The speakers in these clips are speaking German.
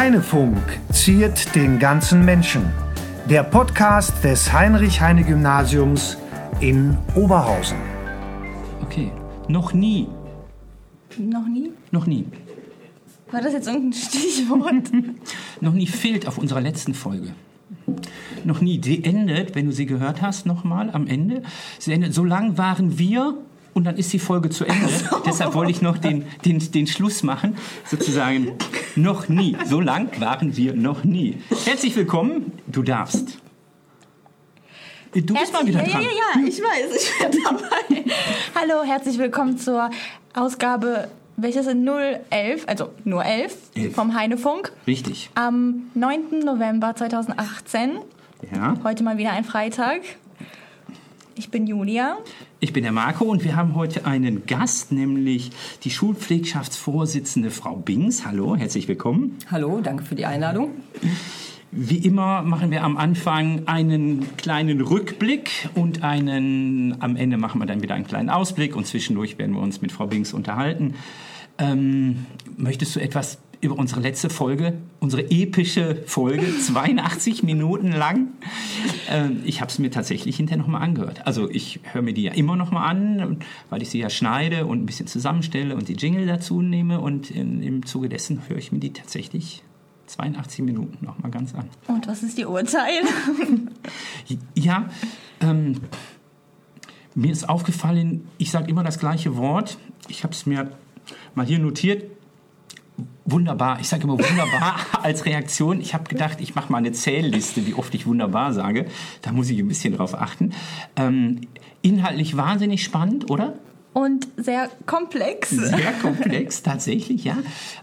Heinefunk ziert den ganzen Menschen. Der Podcast des Heinrich-Heine-Gymnasiums in Oberhausen. Okay. Noch nie. Noch nie? Noch nie. War das jetzt irgendein Stichwort? Noch nie fehlt auf unserer letzten Folge. Noch nie. Sie endet, wenn du sie gehört hast, nochmal am Ende. Sie endet, so lang waren wir und dann ist die Folge zu Ende. Deshalb wollte ich noch den, den, den Schluss machen, sozusagen. Noch nie. So lang waren wir noch nie. Herzlich willkommen. Du darfst. Du bist mal wieder dran. ja, ja, ja, ich weiß, ich bin dabei. Hallo, herzlich willkommen zur Ausgabe, welches ist 011, also nur 11 Elf. vom Heinefunk. Richtig. Am 9. November 2018, Ja. heute mal wieder ein Freitag. Ich bin Julia. Ich bin der Marco und wir haben heute einen Gast, nämlich die Schulpflegschaftsvorsitzende Frau Bings. Hallo, herzlich willkommen. Hallo, danke für die Einladung. Wie immer machen wir am Anfang einen kleinen Rückblick und einen, am Ende machen wir dann wieder einen kleinen Ausblick und zwischendurch werden wir uns mit Frau Bings unterhalten. Ähm, möchtest du etwas über unsere letzte Folge, unsere epische Folge, 82 Minuten lang? Ähm, ich habe es mir tatsächlich hinterher nochmal angehört. Also ich höre mir die ja immer nochmal an, weil ich sie ja schneide und ein bisschen zusammenstelle und die Jingle dazu nehme und in, im Zuge dessen höre ich mir die tatsächlich 82 Minuten nochmal ganz an. Und was ist die Uhrzeit? Ja, ähm, mir ist aufgefallen, ich sage immer das gleiche Wort. Ich habe es mir mal hier notiert. Wunderbar, ich sage immer wunderbar als Reaktion. Ich habe gedacht, ich mache mal eine Zählliste, wie oft ich wunderbar sage. Da muss ich ein bisschen drauf achten. Ähm, inhaltlich wahnsinnig spannend, oder? Und sehr komplex. Sehr komplex, tatsächlich, ja.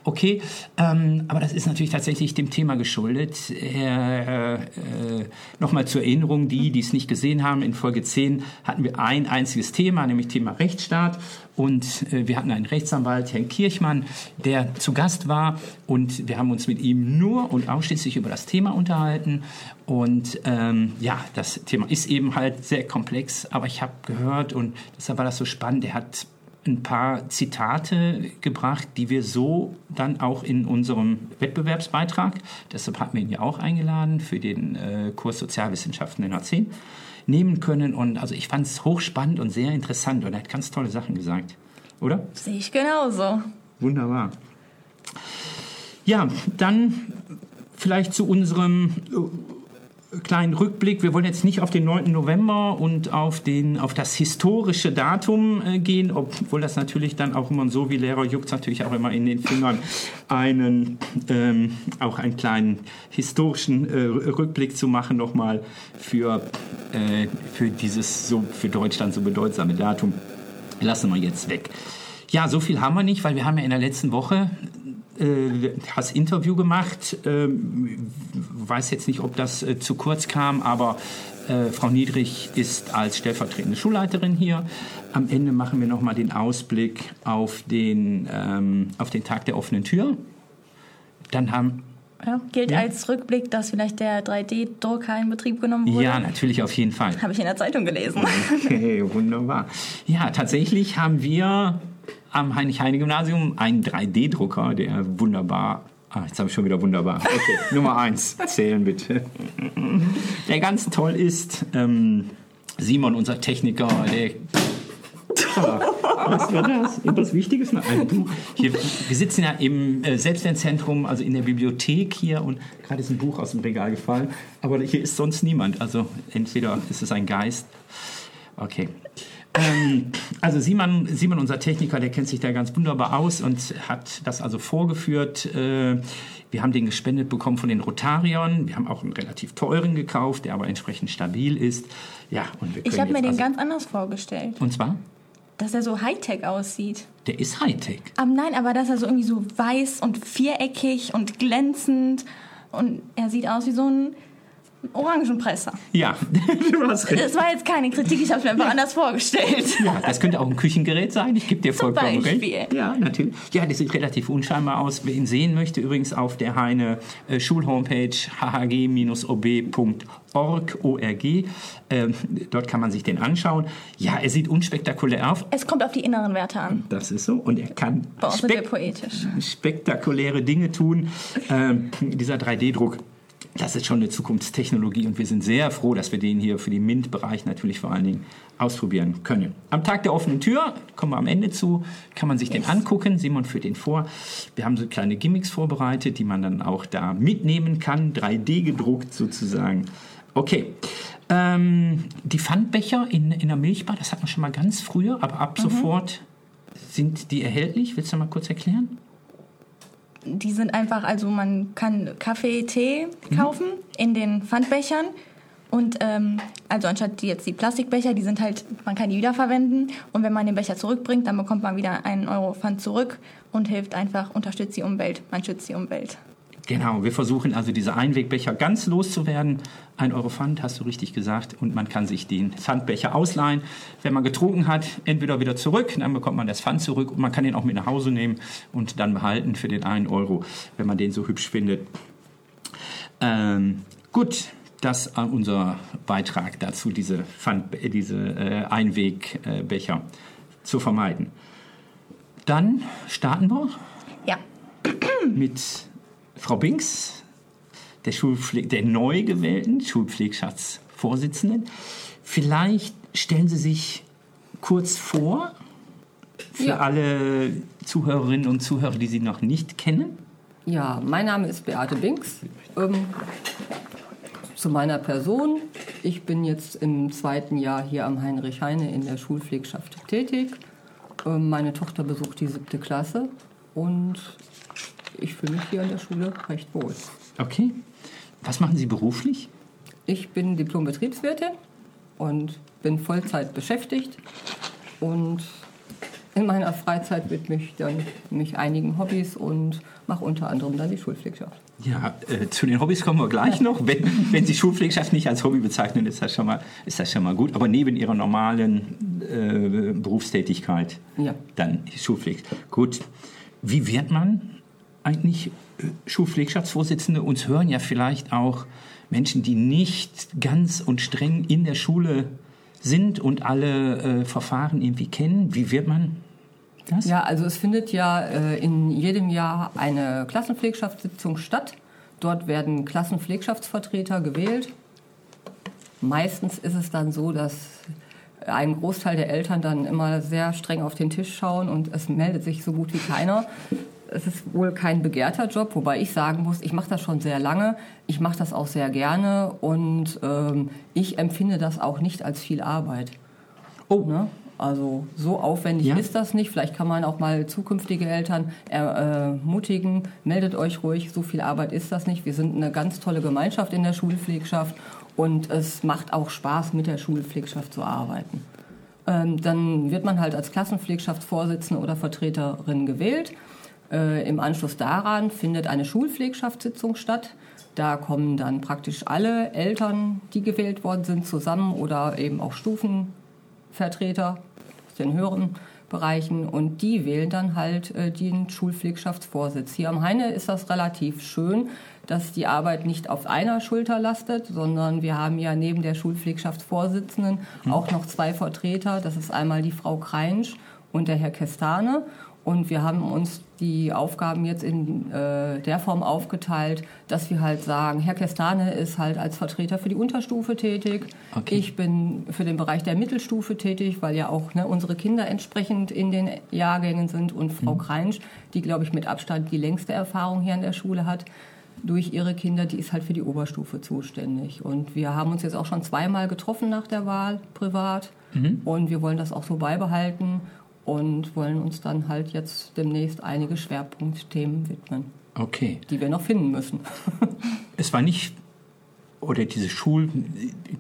Okay, ähm, aber das ist natürlich tatsächlich dem Thema geschuldet. Äh, äh, Nochmal zur Erinnerung, die, die es nicht gesehen haben, in Folge 10 hatten wir ein einziges Thema, nämlich Thema Rechtsstaat. Und äh, wir hatten einen Rechtsanwalt, Herrn Kirchmann, der zu Gast war. Und wir haben uns mit ihm nur und ausschließlich über das Thema unterhalten. Und ähm, ja, das Thema ist eben halt sehr komplex, aber ich habe gehört und deshalb war das so spannend. Er hat ein paar Zitate gebracht, die wir so dann auch in unserem Wettbewerbsbeitrag, deshalb hatten wir ihn ja auch eingeladen für den äh, Kurs Sozialwissenschaften in A10, nehmen können. Und also ich fand es hochspannend und sehr interessant und er hat ganz tolle Sachen gesagt. Oder? Sehe ich genauso. Wunderbar. Ja, dann vielleicht zu unserem kleinen Rückblick. Wir wollen jetzt nicht auf den 9. November und auf, den, auf das historische Datum äh, gehen, obwohl das natürlich dann auch immer so wie Lehrer juckt natürlich auch immer in den Fingern einen ähm, auch einen kleinen historischen äh, Rückblick zu machen nochmal für, äh, für dieses so für Deutschland so bedeutsame Datum. Lassen wir jetzt weg. Ja, so viel haben wir nicht, weil wir haben ja in der letzten Woche äh, das Interview gemacht. Ähm, weiß jetzt nicht, ob das äh, zu kurz kam, aber äh, Frau Niedrig ist als stellvertretende Schulleiterin hier. Am Ende machen wir nochmal den Ausblick auf den, ähm, auf den Tag der offenen Tür. Dann haben Ja, gilt Ja. als Rückblick, dass vielleicht der 3D-Drucker in Betrieb genommen wurde. ja, natürlich auf jeden Fall. Habe ich in der Zeitung gelesen. Okay, wunderbar. Ja, tatsächlich haben wir am Heinrich-Heine-Gymnasium einen 3D-Drucker, der wunderbar. Ah, jetzt habe ich schon wieder wunderbar. Okay, Nummer eins. Zählen bitte. Der ganz toll ist. Ähm, Simon, unser Techniker, der. Was war das? Etwas Wichtiges? Nein, Ein Buch. Hier, wir sitzen ja im äh, Selbstlernzentrum, also in der Bibliothek hier und gerade ist ein Buch aus dem Regal gefallen. Aber hier ist sonst niemand. Also entweder ist es ein Geist. Okay. Ähm, also Simon, Simon, unser Techniker, der kennt sich da ganz wunderbar aus und hat das also vorgeführt. Äh, wir haben den gespendet bekommen von den Rotariern. Wir haben auch einen relativ teuren gekauft, der aber entsprechend stabil ist. Ja, und wir können Ich habe mir den also, ganz anders vorgestellt. Und zwar? Dass er so Hightech aussieht. Der ist Hightech. Aber nein, aber dass er so irgendwie so weiß und viereckig und glänzend. Und er sieht aus wie so ein Orangenpresser. Ja, du hast recht. Das war jetzt keine Kritik, ich habe es mir einfach anders vorgestellt. Ja, das könnte auch ein Küchengerät sein. Ich gebe dir Zum vollkommen Beispiel. recht. Ja, natürlich. Ja, das sieht relativ unscheinbar aus. Wer ihn sehen möchte, übrigens auf der Heine äh, Schulhomepage hhg-ob.org. ORG. Ähm, dort kann man sich den anschauen. Ja, er sieht unspektakulär auf. Es kommt auf die inneren Werte an. Das ist so. Und er kann wir spek poetisch. spektakuläre Dinge tun. Ähm, dieser 3D-Druck. Das ist schon eine Zukunftstechnologie und wir sind sehr froh, dass wir den hier für den MINT-Bereich natürlich vor allen Dingen ausprobieren können. Am Tag der offenen Tür, kommen wir am Ende zu, kann man sich den angucken. Simon führt den vor. Wir haben so kleine Gimmicks vorbereitet, die man dann auch da mitnehmen kann, 3D gedruckt sozusagen. Okay. Ähm, die Pfandbecher in, in der Milchbar, das hat man schon mal ganz früher, aber ab sofort sind die erhältlich. Willst du mal kurz erklären? Die sind einfach, also man kann Kaffee, Tee kaufen in den Pfandbechern. Und ähm, also anstatt die jetzt die Plastikbecher, die sind halt, man kann die wiederverwenden. Und wenn man den Becher zurückbringt, dann bekommt man wieder einen Euro Pfand zurück und hilft einfach, unterstützt die Umwelt. Man schützt die Umwelt. Genau, wir versuchen also diese Einwegbecher ganz loszuwerden. Ein Euro Pfand, hast du richtig gesagt. Und man kann sich den Pfandbecher ausleihen. Wenn man getrunken hat, entweder wieder zurück, dann bekommt man das Pfand zurück. Und man kann ihn auch mit nach Hause nehmen und dann behalten für den einen Euro, wenn man den so hübsch findet. Ähm, gut, das äh, unser Beitrag dazu, diese, Pfand, äh, diese äh, Einwegbecher zu vermeiden. Dann starten wir Ja. mit Frau Binks, der, Schulpfle der neu gewählten Schulpflegschaftsvorsitzenden. Vielleicht stellen Sie sich kurz vor für Ja. alle Zuhörerinnen und Zuhörer, die Sie noch nicht kennen. Ja, mein Name ist Beate Binks. Ähm, zu meiner Person. Ich bin jetzt im zweiten Jahr hier am Heinrich Heine in der Schulpflegschaft tätig. Ähm, meine Tochter besucht die siebte Klasse und ich fühle mich hier an der Schule recht wohl. Okay. Was machen Sie beruflich? Ich bin Diplom-Betriebswirtin und bin Vollzeit beschäftigt und in meiner Freizeit widme ich dann mich einigen Hobbys und mache unter anderem dann die Schulpflegschaft. Ja, äh, zu den Hobbys kommen wir gleich noch. Wenn, wenn Sie Schulpflegschaft nicht als Hobby bezeichnen, ist das schon mal, ist das schon mal gut. Aber neben Ihrer normalen äh, Berufstätigkeit, Ja. dann die Schulpflege. Gut. Wie wird man eigentlich äh, Schulpflegschaftsvorsitzende? Uns hören ja vielleicht auch Menschen, die nicht ganz und streng in der Schule sind und alle äh, Verfahren irgendwie kennen. Wie wird man das? Ja, also es findet ja äh, in jedem Jahr eine Klassenpflegschaftssitzung statt. Dort werden Klassenpflegschaftsvertreter gewählt. Meistens ist es dann so, dass ein Großteil der Eltern dann immer sehr streng auf den Tisch schauen und es meldet sich so gut wie keiner. Es ist wohl kein begehrter Job, wobei ich sagen muss, ich mache das schon sehr lange, ich mache das auch sehr gerne und ähm, ich empfinde das auch nicht als viel Arbeit. Oh. Ne? Also so aufwendig Ja. ist das nicht. Vielleicht kann man auch mal zukünftige Eltern ermutigen, meldet euch ruhig, so viel Arbeit ist das nicht. Wir sind eine ganz tolle Gemeinschaft in der Schulpflegschaft und es macht auch Spaß, mit der Schulpflegschaft zu arbeiten. Ähm, dann wird man halt als Klassenpflegschaftsvorsitzende oder Vertreterin gewählt. Äh, Im Anschluss daran findet eine Schulpflegschaftssitzung statt. Da kommen dann praktisch alle Eltern, die gewählt worden sind, zusammen oder eben auch Stufenvertreter aus den höheren Bereichen und die wählen dann halt äh, den Schulpflegschaftsvorsitz. Hier am Heine ist das relativ schön, dass die Arbeit nicht auf einer Schulter lastet, sondern wir haben ja neben der Schulpflegschaftsvorsitzenden auch noch zwei Vertreter. Das ist einmal die Frau Kreinsch und der Herr Kestane. Und wir haben uns die Aufgaben jetzt in äh, der Form aufgeteilt, dass wir halt sagen, Herr Kestane ist halt als Vertreter für die Unterstufe tätig. Okay. Ich bin für den Bereich der Mittelstufe tätig, weil ja auch ne, unsere Kinder entsprechend in den Jahrgängen sind. Und Frau Kreinsch, die, glaube ich, mit Abstand die längste Erfahrung hier an der Schule hat, durch ihre Kinder, die ist halt für die Oberstufe zuständig. Und wir haben uns jetzt auch schon zweimal getroffen nach der Wahl privat. Und wir wollen das auch so beibehalten und wollen uns dann halt jetzt demnächst einige Schwerpunktthemen widmen, Okay. die wir noch finden müssen. Es war nicht oder diese Schul,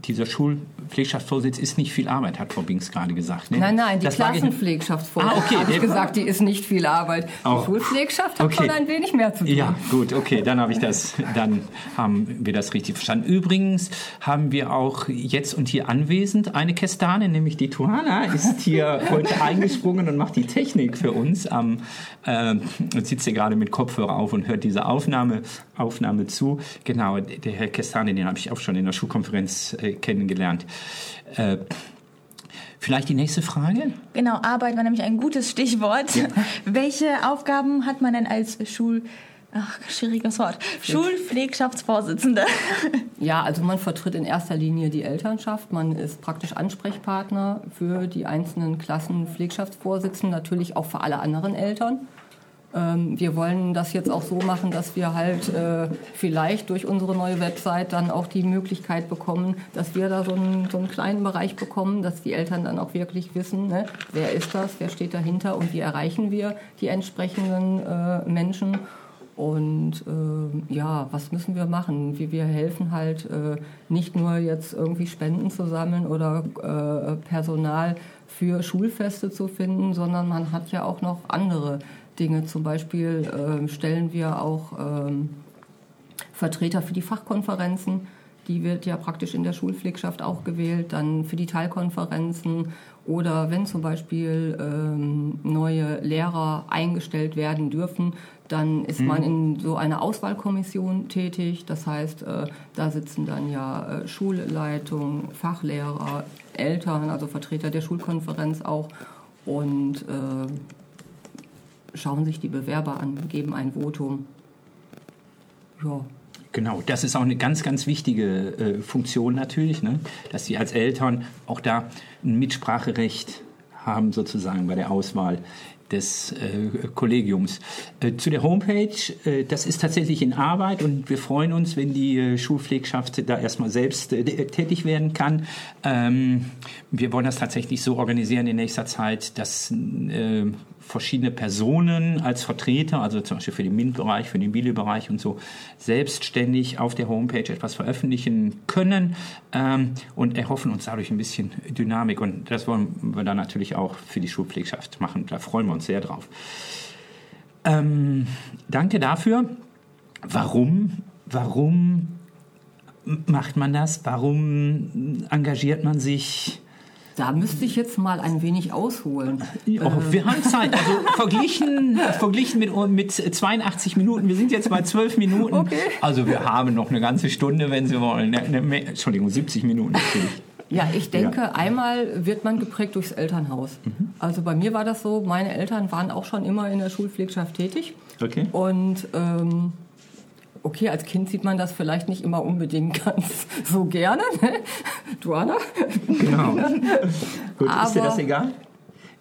dieser Schulpflegschaftsvorsitz ist nicht viel Arbeit, hat Frau Binks gerade gesagt. Ne? Nein, nein, die Das Klassenpflegschaftsvorsitz, Ah, okay. habe ich gesagt, die ist nicht viel Arbeit. Auch. Die Schulpflegschaft hat Okay. schon ein wenig mehr zu tun. Ja, gut, okay, dann habe ich das, dann haben wir das richtig verstanden. Übrigens haben wir auch jetzt und hier anwesend eine Kestane, nämlich die Tuana ist hier heute eingesprungen und macht die Technik für uns. Am, äh, sitzt hier gerade mit Kopfhörer auf und hört diese Aufnahme, Aufnahme zu. Genau, der Herr Kestane, den habe ich auch schon in der Schulkonferenz äh, kennengelernt. Äh, vielleicht die nächste Frage? Genau, Arbeit war nämlich ein gutes Stichwort. Welche Aufgaben hat man denn als Schul... Ach, schwieriges Wort. Schulpflegschaftsvorsitzende. Ja, also man vertritt in erster Linie die Elternschaft. Man ist praktisch Ansprechpartner für die einzelnen Klassen Pflegschaftsvorsitzenden, natürlich auch für alle anderen Eltern. Ähm, wir wollen das jetzt auch so machen, dass wir halt äh, vielleicht durch unsere neue Website dann auch die Möglichkeit bekommen, dass wir da so einen, so einen kleinen Bereich bekommen, dass die Eltern dann auch wirklich wissen, ne, wer ist das, wer steht dahinter und wie erreichen wir die entsprechenden äh, Menschen. Und äh, ja, was müssen wir machen? Wir, wir helfen halt äh, nicht nur jetzt irgendwie Spenden zu sammeln oder äh, Personal für Schulfeste zu finden, sondern man hat ja auch noch andere Dinge. Zum Beispiel ähm, stellen wir auch ähm, Vertreter für die Fachkonferenzen. Die wird ja praktisch in der Schulpflegschaft auch gewählt, dann für die Teilkonferenzen oder wenn zum Beispiel ähm, neue Lehrer eingestellt werden dürfen, dann ist man in so einer Auswahlkommission tätig. Das heißt, äh, da sitzen dann ja äh, Schulleitung, Fachlehrer, Eltern, also Vertreter der Schulkonferenz auch und äh, schauen sich die Bewerber an, geben ein Votum. Ja. Genau, das ist auch eine ganz, ganz wichtige äh, Funktion natürlich, ne? dass sie als Eltern auch da ein Mitspracherecht haben sozusagen bei der Auswahl des äh, Kollegiums. Äh, zu der Homepage, äh, das ist tatsächlich in Arbeit und wir freuen uns, wenn die äh, Schulpflegschaft da erstmal selbst äh, tätig werden kann. Ähm, wir wollen das tatsächlich so organisieren in nächster Zeit, dass äh, verschiedene Personen als Vertreter, also zum Beispiel für den MINT-Bereich, für den Bile-Bereich und so, selbstständig auf der Homepage etwas veröffentlichen können ähm, und erhoffen uns dadurch ein bisschen Dynamik. Und das wollen wir dann natürlich auch für die Schulpflegschaft machen. Da freuen wir uns sehr drauf. Ähm, danke dafür. Warum? Warum macht man das? Warum engagiert man sich? Da müsste ich jetzt mal ein wenig ausholen. Oh, wir haben Zeit. Also verglichen, verglichen mit, mit 82 Minuten, wir sind jetzt bei 12 Minuten. Okay. Also wir haben noch eine ganze Stunde, wenn Sie wollen. Ne, ne, Entschuldigung, 70 Minuten natürlich. Ja, ich denke, einmal wird man geprägt durchs Elternhaus. Also bei mir war das so, meine Eltern waren auch schon immer in der Schulpflegschaft tätig. Okay. Und ähm, okay, als Kind sieht man das vielleicht nicht immer unbedingt ganz so gerne. Ne? Duana? Genau. Gut, ist dir Aber- das egal?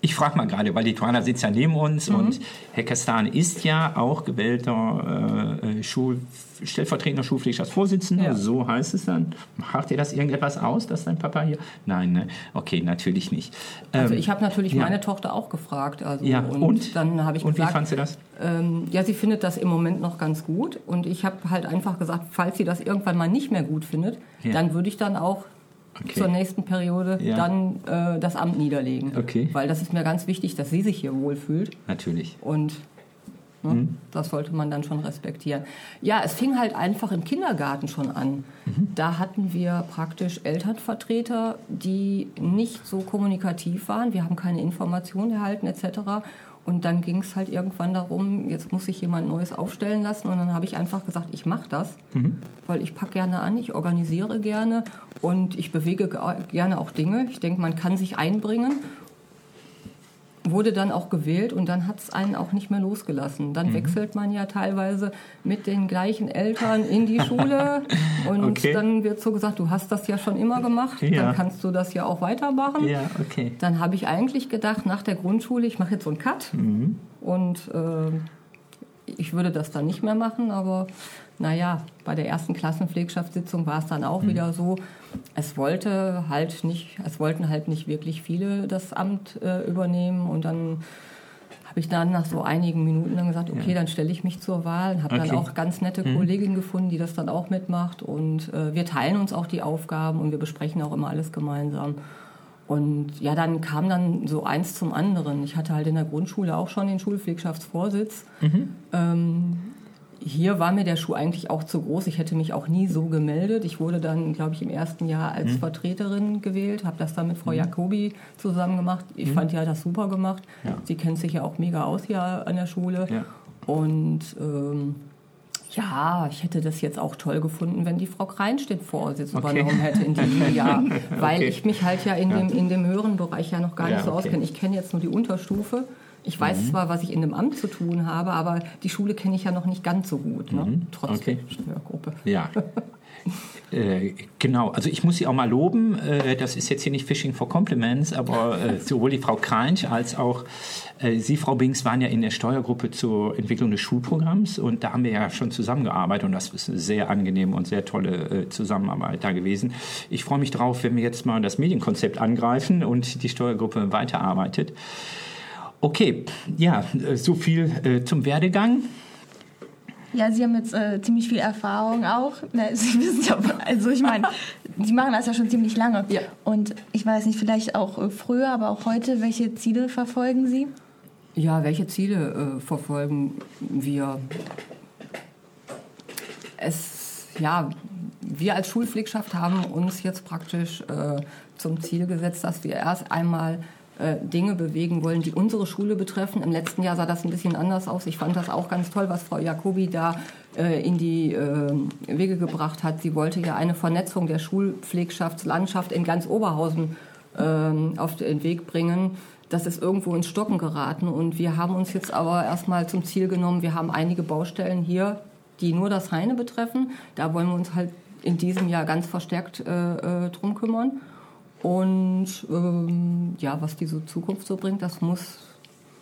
Ich frage mal gerade, weil die Tuana sitzt ja neben uns und Herr Kastan ist ja auch gewählter äh, Schul stellvertretender Schulpflegschaftsvorsitzender, Ja. so heißt es dann. Macht dir das irgendetwas aus, dass dein Papa hier? Nein, ne? Okay, natürlich nicht. Also Ähm, ich habe natürlich ja. meine Tochter auch gefragt. Also, Ja, und, und? dann habe ich Und wie gesagt, fand sie das? Ähm, ja, sie findet das im Moment noch ganz gut. Und ich habe halt einfach gesagt, falls sie das irgendwann mal nicht mehr gut findet, Ja. dann würde ich dann auch Okay. zur nächsten Periode Ja. dann äh, das Amt niederlegen. Okay. Weil das ist mir ganz wichtig, dass sie sich hier wohlfühlt. Natürlich. Und ne, Mhm. das sollte man dann schon respektieren. Ja, es fing halt einfach im Kindergarten schon an. Mhm. Da hatten wir praktisch Elternvertreter, die nicht so kommunikativ waren. Wir haben keine Informationen erhalten etc. Und dann ging es halt irgendwann darum, jetzt muss sich jemand Neues aufstellen lassen. Und dann habe ich einfach gesagt, ich mache das, Mhm. weil ich packe gerne an, ich organisiere gerne und ich bewege ge- gerne auch Dinge. Ich denke, man kann sich einbringen wurde dann auch gewählt und dann hat es einen auch nicht mehr losgelassen. Mhm. Dann wechselt man ja teilweise mit den gleichen Eltern in die Schule und Okay. dann wird so gesagt, du hast das ja schon immer gemacht, Ja. dann kannst du das ja auch weitermachen. Ja, okay. Dann habe ich eigentlich gedacht, nach der Grundschule, ich mache jetzt so einen Cut Mhm. und äh, ich würde das dann nicht mehr machen, aber naja, bei der ersten Klassenpflegschaftssitzung war es dann auch wieder so, es wollte halt nicht, es wollten halt nicht wirklich viele das Amt äh, übernehmen und dann habe ich dann nach so einigen Minuten dann gesagt, okay, ja. dann stelle ich mich zur Wahl. Habe okay. dann auch ganz nette mhm. Kollegin gefunden, die das dann auch mitmacht. Und äh, wir teilen uns auch die Aufgaben und wir besprechen auch immer alles gemeinsam. Und ja, dann kam dann so eins zum anderen. Ich hatte halt in der Grundschule auch schon den Schulpflegschaftsvorsitz. Mhm. Ähm, hier war mir der Schuh eigentlich auch zu groß. Ich hätte mich auch nie so gemeldet. Ich wurde dann, glaube ich, im ersten Jahr als mhm. Vertreterin gewählt, habe das dann mit Frau mhm. Jacobi zusammen gemacht. Ich mhm. fand ja das super gemacht. Ja. Sie kennt sich ja auch mega aus hier an der Schule. Ja. Und ähm, ja, ich hätte das jetzt auch toll gefunden, wenn die Frau Kreinstedt Vorsitz okay. übernommen hätte in diesem Jahr. Weil okay. ich mich halt ja in, dem, in dem höheren Bereich ja noch gar nicht ja, so okay. auskenne. Ich kenne jetzt nur die Unterstufe. Ich weiß mhm. zwar, was ich in dem Amt zu tun habe, aber die Schule kenne ich ja noch nicht ganz so gut, ne? Mhm. trotz okay. der Steuergruppe. Ja. Äh, genau, also ich muss Sie auch mal loben. Äh, das ist jetzt hier nicht Fishing for Compliments, aber äh, sowohl die Frau Kreinsch als auch Sie, Frau Binks, waren ja in der Steuergruppe zur Entwicklung des Schulprogramms und da haben wir ja schon zusammengearbeitet und das ist eine sehr angenehme und sehr tolle Zusammenarbeit da gewesen. Ich freue mich drauf, wenn wir jetzt mal das Medienkonzept angreifen und die Steuergruppe weiterarbeitet. Okay, ja, so viel äh, zum Werdegang. Ja, Sie haben jetzt äh, ziemlich viel Erfahrung auch. Ne, Sie wissen ja, also ich meine, Sie machen das ja schon ziemlich lange. Ja. Und ich weiß nicht, vielleicht auch äh, früher, aber auch heute, welche Ziele verfolgen Sie? Ja, welche Ziele äh, verfolgen wir? Es, ja, wir als Schulpflegschaft haben uns jetzt praktisch äh, zum Ziel gesetzt, dass wir erst einmal äh, Dinge bewegen wollen, die unsere Schule betreffen. Im letzten Jahr sah das ein bisschen anders aus. Ich fand das auch ganz toll, was Frau Jacobi da äh, in die äh, Wege gebracht hat. Sie wollte ja eine Vernetzung der Schulpflegschaftslandschaft in ganz Oberhausen ähm, auf den Weg bringen. Das ist irgendwo ins Stocken geraten und wir haben uns jetzt aber erstmal zum Ziel genommen, wir haben einige Baustellen hier, die nur das Heine betreffen. Da wollen wir uns halt in diesem Jahr ganz verstärkt äh, drum kümmern. Und ähm, ja, was diese Zukunft so bringt, das muss,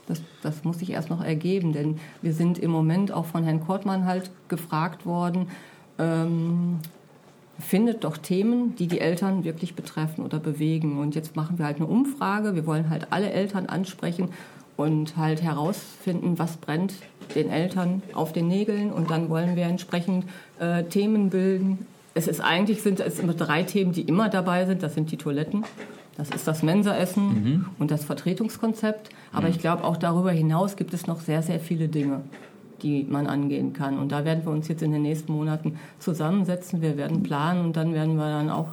das, das muss sich erst noch ergeben. Denn wir sind im Moment auch von Herrn Kortmann halt gefragt worden, ähm, findet doch Themen, die die Eltern wirklich betreffen oder bewegen. Und jetzt machen wir halt eine Umfrage. Wir wollen halt alle Eltern ansprechen und halt herausfinden, was brennt den Eltern auf den Nägeln. Und dann wollen wir entsprechend äh, Themen bilden, es ist eigentlich sind es immer drei Themen, die immer dabei sind. Das sind die Toiletten, das ist das Mensaessen mhm. und das Vertretungskonzept. Aber mhm. ich glaube, auch darüber hinaus gibt es noch sehr, sehr viele Dinge, die man angehen kann. Und da werden wir uns jetzt in den nächsten Monaten zusammensetzen. Wir werden planen und dann werden wir dann auch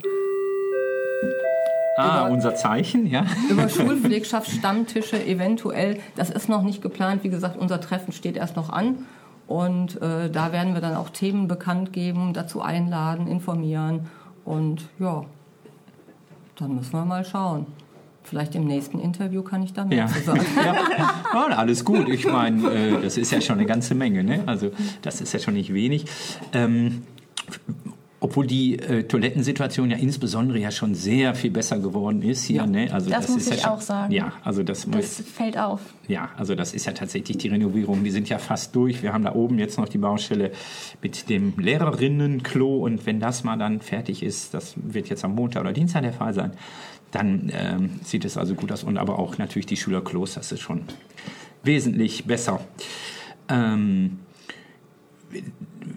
Ah, über, unser Zeichen, ja. Über Schulpflegschaftsstammtische eventuell. Das ist noch nicht geplant. Wie gesagt, unser Treffen steht erst noch an. Und äh, da werden wir dann auch Themen bekannt geben, dazu einladen, informieren. Und ja, dann müssen wir mal schauen. Vielleicht im nächsten Interview kann ich da mehr ja. zu sagen. ja. ja, alles gut. Ich meine, äh, das ist ja schon eine ganze Menge. Ne? Also das ist ja schon nicht wenig. Ähm, obwohl die äh, Toilettensituation ja insbesondere ja schon sehr viel besser geworden ist hier. Ja, ne? also das, das muss ich ja auch sagen. Ja, also das, das fällt auf. Ja, also das ist ja tatsächlich die Renovierung. Die sind ja fast durch. Wir haben da oben jetzt noch die Baustelle mit dem Lehrerinnenklo und wenn das mal dann fertig ist, das wird jetzt am Montag oder Dienstag der Fall sein, dann ähm, sieht es also gut aus. Und aber auch natürlich die Schülerklos, das ist schon wesentlich besser. Ähm,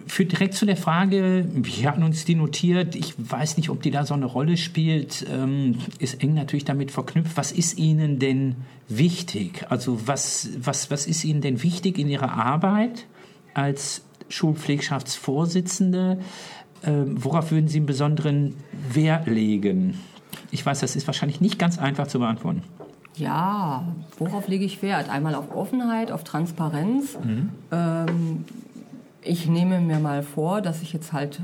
führt direkt zu der Frage, wir hatten uns die notiert, ich weiß nicht, ob die da so eine Rolle spielt, ähm, ist eng natürlich damit verknüpft. Was ist Ihnen denn wichtig? Also was, was, was ist Ihnen denn wichtig in Ihrer Arbeit als Schulpflegschaftsvorsitzende? Ähm, worauf würden Sie einen besonderen Wert legen? Ich weiß, das ist wahrscheinlich nicht ganz einfach zu beantworten. Ja, worauf lege ich Wert? Einmal auf Offenheit, auf Transparenz. Mhm. Ähm, ich nehme mir mal vor, dass ich jetzt halt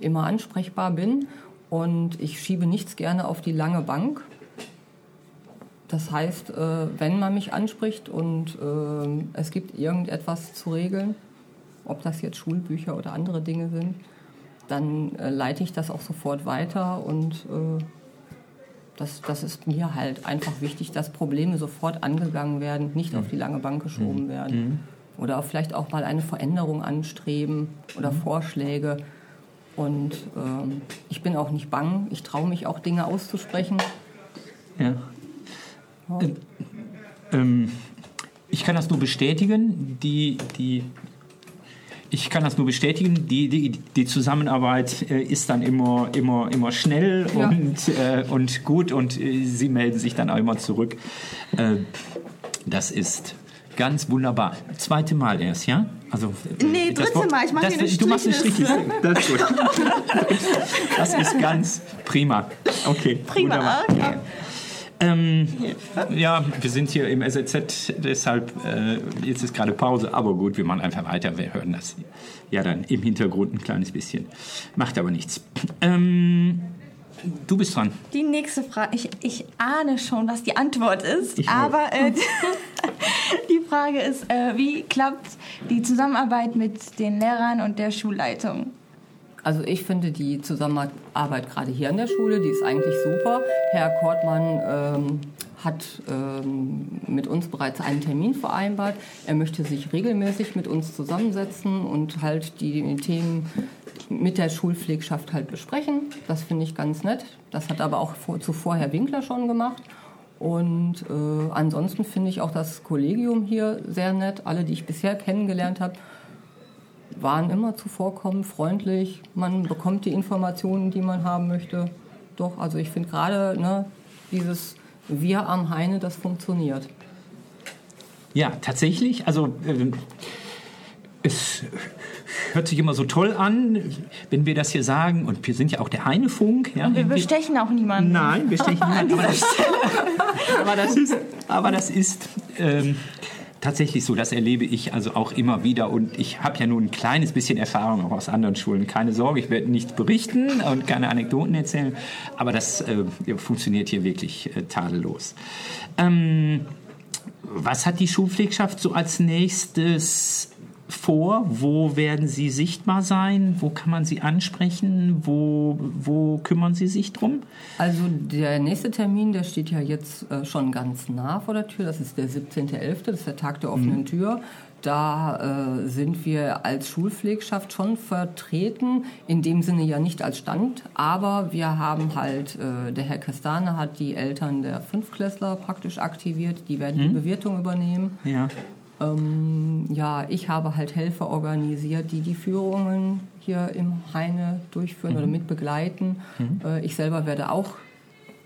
immer ansprechbar bin und ich schiebe nichts gerne auf die lange Bank. Das heißt, äh, wenn man mich anspricht und äh, es gibt irgendetwas zu regeln, ob das jetzt Schulbücher oder andere Dinge sind, dann äh, leite ich das auch sofort weiter und das, das ist mir halt einfach wichtig, dass Probleme sofort angegangen werden, nicht mhm. auf die lange Bank geschoben mhm. werden. Oder vielleicht auch mal eine Veränderung anstreben oder mhm. Vorschläge. Und ähm, ich bin auch nicht bang, ich traue mich auch Dinge auszusprechen. Ja. ja. Ähm, ich kann das nur bestätigen. Die, die, ich kann das nur bestätigen. Die, die, die Zusammenarbeit äh, ist dann immer, immer, immer schnell Ja. und, äh, und gut und äh, Sie melden sich dann auch immer zurück. Äh, das ist ganz wunderbar. Zweite Mal erst, ja? Also, äh, Nee, dritte Wort- Mal. Ich mache das, hier eine Du machst eine Strichliste. Das ist gut. Das ist ganz prima. Okay. Prima, wunderbar. okay. Ähm, ja, wir sind hier im SZ, deshalb äh, jetzt ist gerade Pause, aber gut, wir machen einfach weiter. Wir hören das ja dann im Hintergrund ein kleines bisschen. Macht aber nichts. Ähm, du bist dran. Die nächste Frage, ich, ich ahne schon, was die Antwort ist, Ich aber äh, die Frage ist, äh, wie klappt die Zusammenarbeit mit den Lehrern und der Schulleitung? Also ich finde die Zusammenarbeit gerade hier an der Schule, die ist eigentlich super. Herr Kortmann ähm, hat ähm, mit uns bereits einen Termin vereinbart. Er möchte sich regelmäßig mit uns zusammensetzen und halt die Themen mit der Schulpflegschaft halt besprechen. Das finde ich ganz nett. Das hat aber auch vor, zuvor Herr Winkler schon gemacht. Und äh, ansonsten finde ich auch das Kollegium hier sehr nett. Alle, die ich bisher kennengelernt habe, waren immer zuvorkommend, freundlich. Man bekommt die Informationen, die man haben möchte. Doch, also ich finde gerade ne, dieses Wir am Heine, das funktioniert. Ja, tatsächlich. Also ähm, es hört sich immer so toll an, wenn wir das hier sagen. Und wir sind ja auch der Heinefunk. Ja, Wir bestechen auch niemanden. Nein, wir stechen niemanden. Aber, das- aber das ist, aber das ist ähm, tatsächlich so. Das erlebe ich also auch immer wieder. Und ich habe ja nun ein kleines bisschen Erfahrung auch aus anderen Schulen. Keine Sorge, ich werde nichts berichten und keine Anekdoten erzählen. Aber das äh, funktioniert hier wirklich äh, tadellos. Ähm, was hat die Schulpflegschaft so als nächstes vor? Wo werden Sie sichtbar sein? Wo kann man Sie ansprechen? Wo, wo kümmern Sie sich drum? Also der nächste Termin, der steht ja jetzt äh, schon ganz nah vor der Tür. Das ist der 17.11., das ist der Tag der offenen Tür. Da äh, sind wir als Schulpflegschaft schon vertreten, in dem Sinne ja nicht als Stand, aber wir haben halt, äh, der Herr Kastane hat die Eltern der Fünftklässler praktisch aktiviert, die werden die Bewirtung übernehmen. Ja. Ähm, ja, ich habe halt Helfer organisiert, die die Führungen hier im Heine durchführen oder mit begleiten. Äh, ich selber werde auch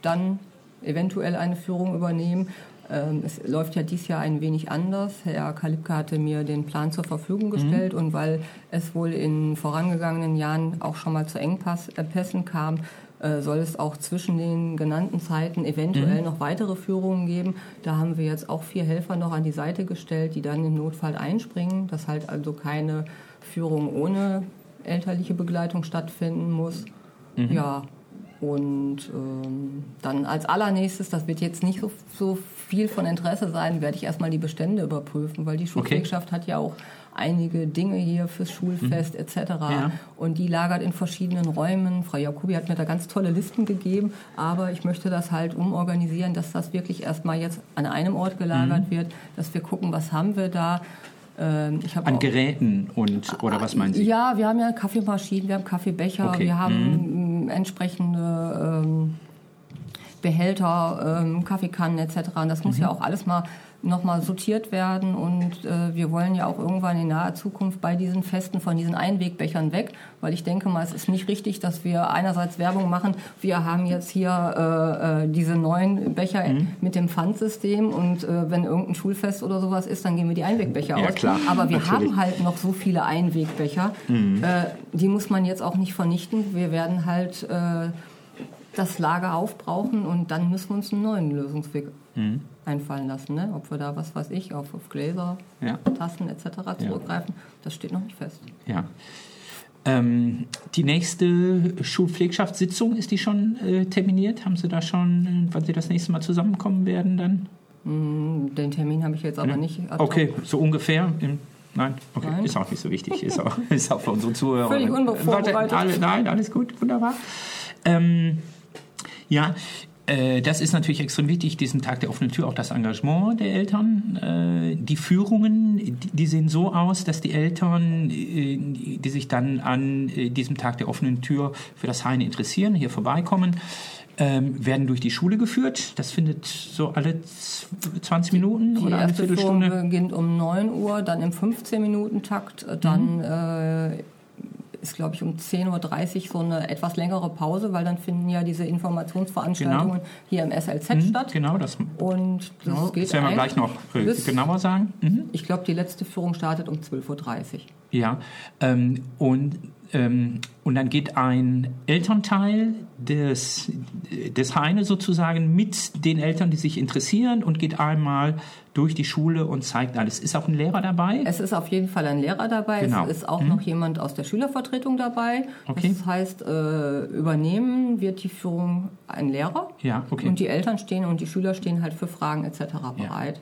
dann eventuell eine Führung übernehmen. Ähm, es läuft ja dieses Jahr ein wenig anders. Herr Kalipka hatte mir den Plan zur Verfügung gestellt und weil es wohl in vorangegangenen Jahren auch schon mal zu Engpässen kam, äh, soll es auch zwischen den genannten Zeiten eventuell noch weitere Führungen geben. Da haben wir jetzt auch vier Helfer noch an die Seite gestellt, die dann im Notfall einspringen, dass halt also keine Führung ohne elterliche Begleitung stattfinden muss. Ja, und ähm, dann als allernächstes, das wird jetzt nicht so, so viel von Interesse sein, werde ich erstmal die Bestände überprüfen, weil die Schulpflegschaft hat ja auch einige Dinge hier fürs Schulfest etc. Ja. Und die lagert in verschiedenen Räumen. Frau Jacobi hat mir da ganz tolle Listen gegeben, aber ich möchte das halt umorganisieren, dass das wirklich erstmal jetzt an einem Ort gelagert wird, dass wir gucken, was haben wir da. Ähm, An Geräten und oder was meinen Sie? ja, wir haben ja Kaffeemaschinen, wir haben Kaffeebecher, Okay. wir haben ähm, entsprechende ähm, Behälter, ähm, Kaffeekannen etc. Und das muss ja auch alles mal nochmal sortiert werden und äh, wir wollen ja auch irgendwann in naher Zukunft bei diesen Festen von diesen Einwegbechern weg, weil ich denke mal, es ist nicht richtig, dass wir einerseits Werbung machen, wir haben jetzt hier äh, äh, diese neuen Becher mit dem Pfandsystem und äh, wenn irgendein Schulfest oder sowas ist, dann gehen wir die Einwegbecher Ja, aus. klar, Aber wir natürlich. haben halt noch so viele Einwegbecher. Äh, die muss man jetzt auch nicht vernichten. Wir werden halt äh, das Lager aufbrauchen und dann müssen wir uns einen neuen Lösungsweg einfallen lassen. Ne? Ob wir da, was weiß ich, auf, auf Gläser, Ja. Tassen etc. zurückgreifen, das steht noch nicht fest. Ja. Ähm, die nächste Schulpflegschaftssitzung, ist die schon äh, terminiert? Haben Sie da schon, äh, wann Sie das nächste Mal zusammenkommen werden dann? Hm, Den Termin habe ich jetzt aber nicht. ad hoc. Okay, so ungefähr. Im, nein, okay, Nein. ist auch nicht so wichtig. Ist auch, ist auch für unsere Zuhörer. Völlig unvorbereitet. Alle, nein, alles gut, wunderbar. Ähm, ja, äh, das ist natürlich extrem wichtig, diesen Tag der offenen Tür, auch das Engagement der Eltern. Äh, die Führungen, die, die sehen so aus, dass die Eltern, äh, die sich dann an diesem Tag der offenen Tür für das Heine interessieren, hier vorbeikommen. ähm, werden durch die Schule geführt. Das findet so alle 20 Minuten Die oder eine Viertelstunde. beginnt um 9 Uhr, dann im 15-Minuten-Takt. Dann Mhm. äh, ist, glaube ich, um 10.30 Uhr so eine etwas längere Pause, weil dann finden ja diese Informationsveranstaltungen hier im SLZ statt. Genau, das, Und das das geht werden wir gleich noch bis- genauer sagen. Mhm. Ich glaube, die letzte Führung startet um 12.30 Uhr. Ja, ähm, und, ähm, und dann geht ein Elternteil des, des Heine sozusagen mit den Eltern, die sich interessieren und geht einmal durch die Schule und zeigt alles. Ist auch ein Lehrer dabei? Es ist auf jeden Fall ein Lehrer dabei. Genau. Es ist auch noch jemand aus der Schülervertretung dabei. Okay. Das heißt, äh, übernehmen wird die Führung ein Lehrer. Ja, okay. Und die Eltern stehen und die Schüler stehen halt für Fragen etc. bereit.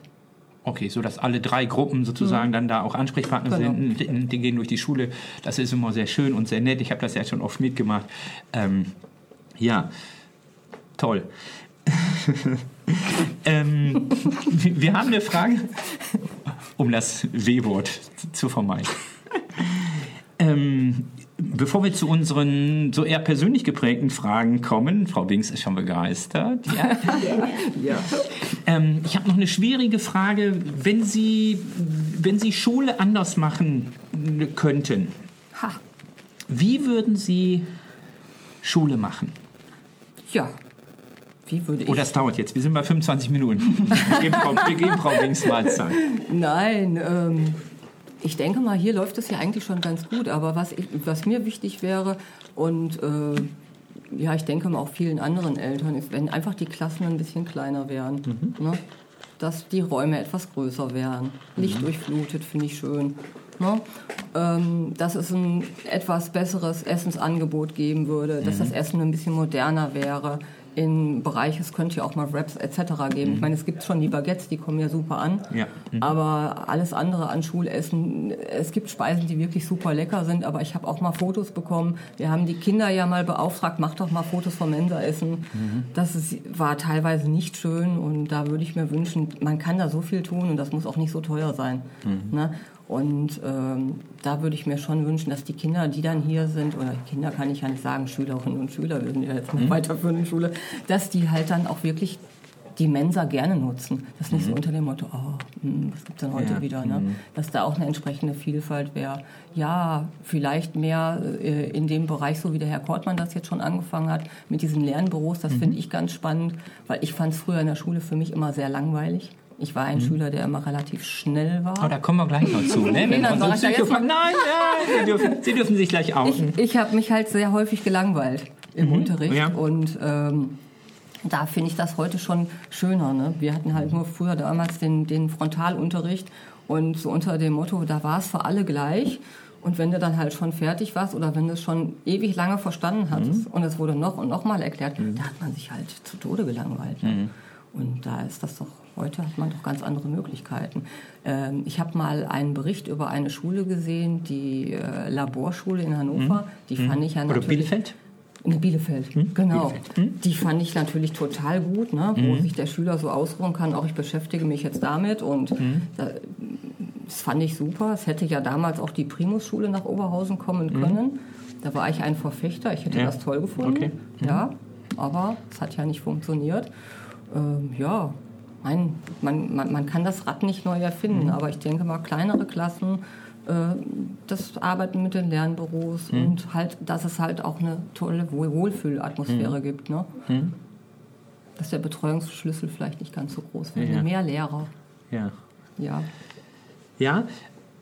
Okay, so dass alle drei Gruppen sozusagen dann da auch Ansprechpartner Genau. sind. Die, gehen durch die Schule. Das ist immer sehr schön und sehr nett. Ich habe das ja schon oft mitgemacht. Ähm, ja, toll. ähm, wir wir haben eine Frage, um das W-Wort zu vermeiden. Ähm, bevor wir zu unseren so eher persönlich geprägten Fragen kommen, Frau Binks ist schon begeistert. Ja. Ja. Ähm, ich habe noch eine schwierige Frage. Wenn Sie, wenn Sie Schule anders machen könnten, Ha. wie würden Sie Schule machen? Ja. Wie würde ich. Oh, das dauert jetzt. Wir sind bei 25 Minuten. Wir geben Frau, wir geben Frau Binks mal Zeit. Nein, ähm, ich denke mal, hier läuft es ja eigentlich schon ganz gut. Aber was, ich, was mir wichtig wäre und äh, ja, ich denke mal auch vielen anderen Eltern, ist, wenn einfach die Klassen ein bisschen kleiner wären. Ne? Dass die Räume etwas größer wären. Licht durchflutet, finde ich schön. Ne? Ähm, dass es ein etwas besseres Essensangebot geben würde, dass das Essen ein bisschen moderner wäre. Im Bereich, es könnte ja auch mal Wraps etc. geben. Ich meine, es gibt schon die Baguettes, die kommen ja super an. Ja. Mhm. Aber alles andere an Schulessen, es gibt Speisen, die wirklich super lecker sind, aber ich habe auch mal Fotos bekommen. Wir haben die Kinder ja mal beauftragt, macht doch mal Fotos vom Mensaessen. Mhm. Das ist, war teilweise nicht schön und da würde ich mir wünschen, man kann da so viel tun und das muss auch nicht so teuer sein. Mhm. Ne? Und ähm, da würde ich mir schon wünschen, dass die Kinder, die dann hier sind, oder Kinder kann ich ja nicht sagen, Schülerinnen und Schüler, wir sind ja jetzt Mhm. eine weiterführende Schule, dass die halt dann auch wirklich die Mensa gerne nutzen. Das ist nicht so unter dem Motto, oh, hm, was gibt's denn heute Mhm. Ja, wieder? Ne? Dass da auch eine entsprechende Vielfalt wäre. Ja, vielleicht mehr äh, in dem Bereich, so wie der Herr Kortmann das jetzt schon angefangen hat, mit diesen Lernbüros, das Mhm. finde ich ganz spannend, weil ich fand es früher in der Schule für mich immer sehr langweilig. Ich war Mhm. ein Schüler, der immer relativ schnell war. Oh, da kommen wir gleich noch zu. Ne? Wenn dann sag ich Nein, nein, Sie dürfen, Sie dürfen sich gleich outen. Ich, ich habe mich halt sehr häufig gelangweilt im Unterricht ja. und ähm, da finde ich das heute schon schöner. Ne? Wir hatten halt nur früher damals den, den Frontalunterricht und so unter dem Motto, da war es für alle gleich. Und wenn du dann halt schon fertig warst oder wenn du es schon ewig lange verstanden hattest und es wurde noch und noch mal erklärt, da hat man sich halt zu Tode gelangweilt. Ne? Und da ist das doch, heute hat man doch ganz andere Möglichkeiten. Ähm, ich habe mal einen Bericht über eine Schule gesehen, die äh, Laborschule in Hannover. Die fand ich ja Oder natürlich... Bielefeld? In Bielefeld, genau. Die fand ich natürlich total gut, ne? wo sich der Schüler so ausruhen kann. Auch ich beschäftige mich jetzt damit und da, das fand ich super. Es hätte ja damals auch die Primus-Schule nach Oberhausen kommen können. Da war ich ein Verfechter. Ich hätte Ja. das toll gefunden. Okay. Ja, aber es hat ja nicht funktioniert. Ähm, ja, mein, man, man, man kann das Rad nicht neu erfinden, aber ich denke mal, kleinere Klassen, äh, das Arbeiten mit den Lernbüros und halt, dass es halt auch eine tolle Wohl Wohlfühlatmosphäre gibt. Ne? Dass der Betreuungsschlüssel vielleicht nicht ganz so groß wäre. Ja. Mehr Lehrer, Ja. ja. Ja,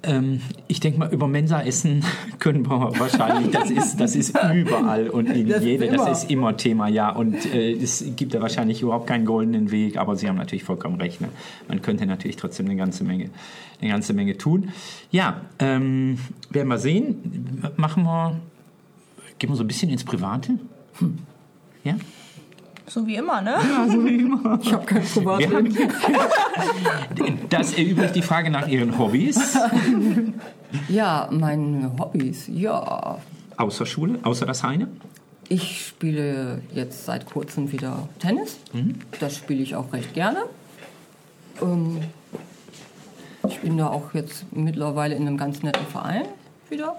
ähm, ich denke mal, über Mensa-Essen können wir wahrscheinlich, das ist, das ist überall und in Das ist jede, das ist immer Thema, ja. Und äh, es gibt da wahrscheinlich überhaupt keinen goldenen Weg, aber Sie haben natürlich vollkommen recht. Ne? Man könnte natürlich trotzdem eine ganze Menge, eine ganze Menge tun. Ja, ähm, werden wir sehen. Machen wir, gehen wir so ein bisschen ins Private. Hm. Ja? So wie immer, ne? Ich habe kein Privatleben. das erübrigt die Frage nach Ihren Hobbys. Ja, meine Hobbys, ja. Außer Schule, außer das Heine. Ich spiele jetzt seit kurzem wieder Tennis. Das spiele ich auch recht gerne. Ähm, ich bin da auch jetzt mittlerweile in einem ganz netten Verein wieder.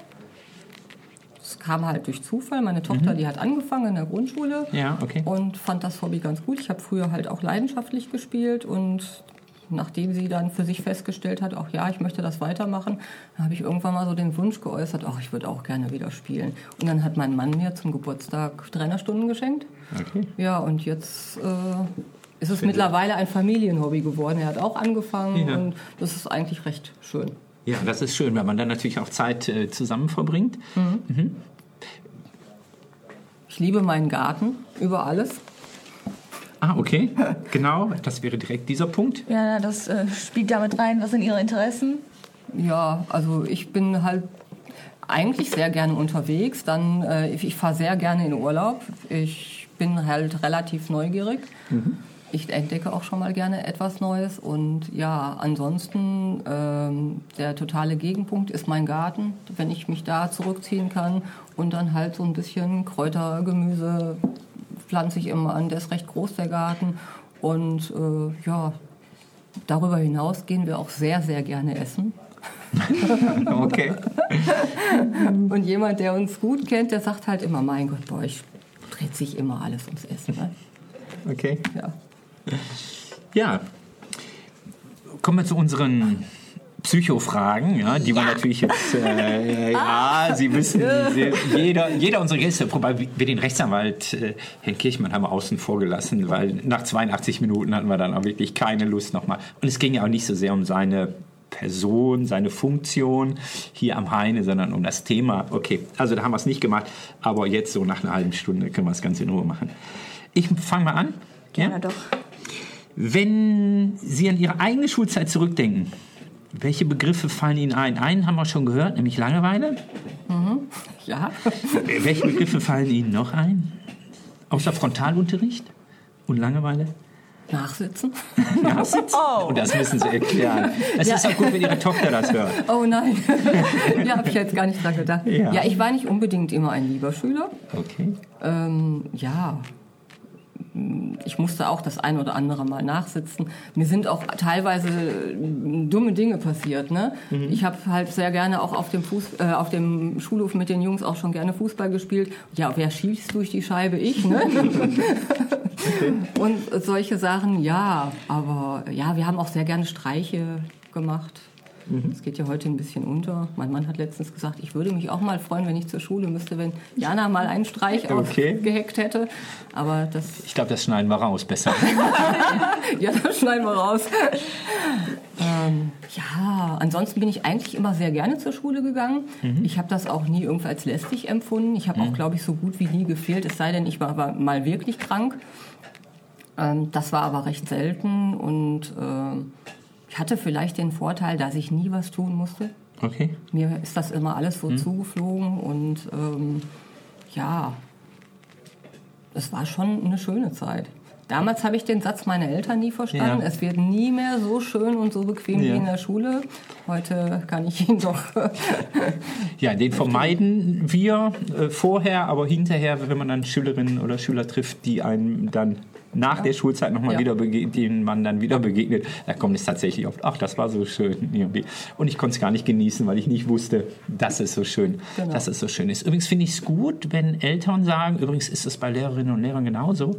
Es kam halt durch Zufall. Meine Tochter, die hat angefangen in der Grundschule Ja, okay. und fand das Hobby ganz gut. Ich habe früher halt auch leidenschaftlich gespielt und nachdem sie dann für sich festgestellt hat, auch ja, ich möchte das weitermachen, habe ich irgendwann mal so den Wunsch geäußert, ach, ich würde auch gerne wieder spielen. Und dann hat mein Mann mir zum Geburtstag Trainerstunden geschenkt. Okay. Ja, und jetzt äh, ist es mittlerweile ein Familienhobby geworden. Er hat auch angefangen Ja. und das ist eigentlich recht schön. Ja, das ist schön, weil man dann natürlich auch Zeit äh, zusammen verbringt. Ich liebe meinen Garten über alles. Ah, okay. Genau, das wäre direkt dieser Punkt. Ja, das äh, spielt damit rein. Was sind Ihre Interessen? Ja, also ich bin halt eigentlich sehr gerne unterwegs. Dann, äh, ich, ich fahre sehr gerne in Urlaub. Ich bin halt relativ neugierig. Ich entdecke auch schon mal gerne etwas Neues. Und ja, ansonsten ähm, der totale Gegenpunkt ist mein Garten, wenn ich mich da zurückziehen kann und dann halt so ein bisschen Kräuter, Gemüse pflanze ich immer an. Der ist recht groß, der Garten. Und äh, ja, darüber hinaus gehen wir auch sehr, sehr gerne essen. Okay. Und jemand, der uns gut kennt, der sagt halt immer, mein Gott, bei euch dreht sich immer alles ums Essen. Ne? Okay. Ja. Ja. Kommen wir zu unseren Psychofragen, ja, die wir natürlich jetzt, äh, ja, Sie wissen, jeder, jeder unserer Gäste, wobei wir den Rechtsanwalt äh, Herrn Kirchmann haben wir außen vor gelassen, weil nach 82 Minuten hatten wir dann auch wirklich keine Lust nochmal. Und es ging ja auch nicht so sehr um seine Person, seine Funktion hier am Heine, sondern um das Thema. Okay, also da haben wir es nicht gemacht, aber jetzt so nach einer halben Stunde können wir es ganz in Ruhe machen. Ich fange mal an. Ja? Ja, doch. Wenn Sie an Ihre eigene Schulzeit zurückdenken, welche Begriffe fallen Ihnen ein? Einen haben wir schon gehört, nämlich Langeweile. Ja. Äh, Welche Begriffe fallen Ihnen noch ein? Außer Frontalunterricht und Langeweile? Nachsitzen. Nachsitzen? Oh. Und das müssen Sie erklären. Es ist auch gut, wenn Ihre Tochter das hört. Oh nein. ja, habe ich jetzt gar nicht dran gedacht. Ja. Ja. ich war nicht unbedingt immer ein lieber Schüler. Okay. Ähm, ja. Ich musste auch das ein oder andere Mal nachsitzen. Mir sind auch teilweise äh, dumme Dinge passiert. Ne? Ich habe halt sehr gerne auch auf dem, Fuß, äh, auf dem Schulhof mit den Jungs auch schon gerne Fußball gespielt. Ja, wer schießt durch die Scheibe? Ich. Ne? Und solche Sachen, ja. Aber ja, wir haben auch sehr gerne Streiche gemacht. Das geht ja heute ein bisschen unter. Mein Mann hat letztens gesagt, ich würde mich auch mal freuen, wenn ich zur Schule müsste, wenn Jana mal einen Streich Okay. aufgeheckt hätte. Aber das, Ich glaube, das schneiden wir raus besser. ja, das schneiden wir raus. ähm, ja, ansonsten bin ich eigentlich immer sehr gerne zur Schule gegangen. Ich habe das auch nie irgendwie als lästig empfunden. Ich habe auch, glaube ich, so gut wie nie gefehlt, es sei denn, ich war aber mal wirklich krank. Ähm, das war aber recht selten und ähm, ich hatte vielleicht den Vorteil, dass ich nie was tun musste. Okay. Mir ist das immer alles so zugeflogen und ähm, ja, es war schon eine schöne Zeit. Damals habe ich den Satz meiner Eltern nie verstanden. Ja. Es wird nie mehr so schön und so bequem Ja. wie in der Schule. Heute kann ich ihn doch. Ja, den vermeiden wir äh, vorher, aber hinterher, wenn man dann Schülerinnen oder Schüler trifft, die einem dann nach der Schulzeit nochmal Ja. wieder begegnet, denen man dann wieder begegnet, da kommt es tatsächlich oft, ach, das war so schön irgendwie. Und ich konnte es gar nicht genießen, weil ich nicht wusste, dass es so schön, Genau. dass es so schön ist. Übrigens finde ich es gut, wenn Eltern sagen, übrigens ist es bei Lehrerinnen und Lehrern genauso,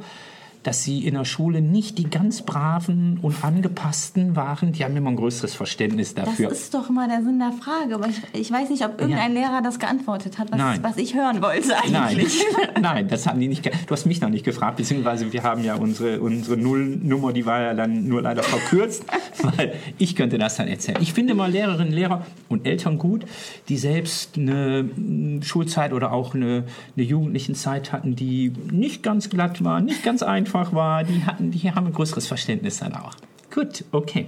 dass sie in der Schule nicht die ganz braven und angepassten waren, die haben immer ein größeres Verständnis Das dafür. ist doch mal der Sinn der Frage. Aber ich, ich weiß nicht, ob irgendein Lehrer das geantwortet hat, was, Nein. was ich hören wollte Nein, eigentlich. nein, das haben die nicht. Du hast mich noch nicht gefragt, beziehungsweise wir haben ja unsere, unsere Nullnummer, die war ja dann nur leider verkürzt, weil ich könnte das dann erzählen. Ich finde mal Lehrerinnen, Lehrer und Eltern gut, die selbst eine mm, Schulzeit oder auch eine, eine jugendlichen Zeit hatten, die nicht ganz glatt war, nicht ganz einfach war. Die hatten, die haben ein größeres Verständnis dann auch. Gut, okay.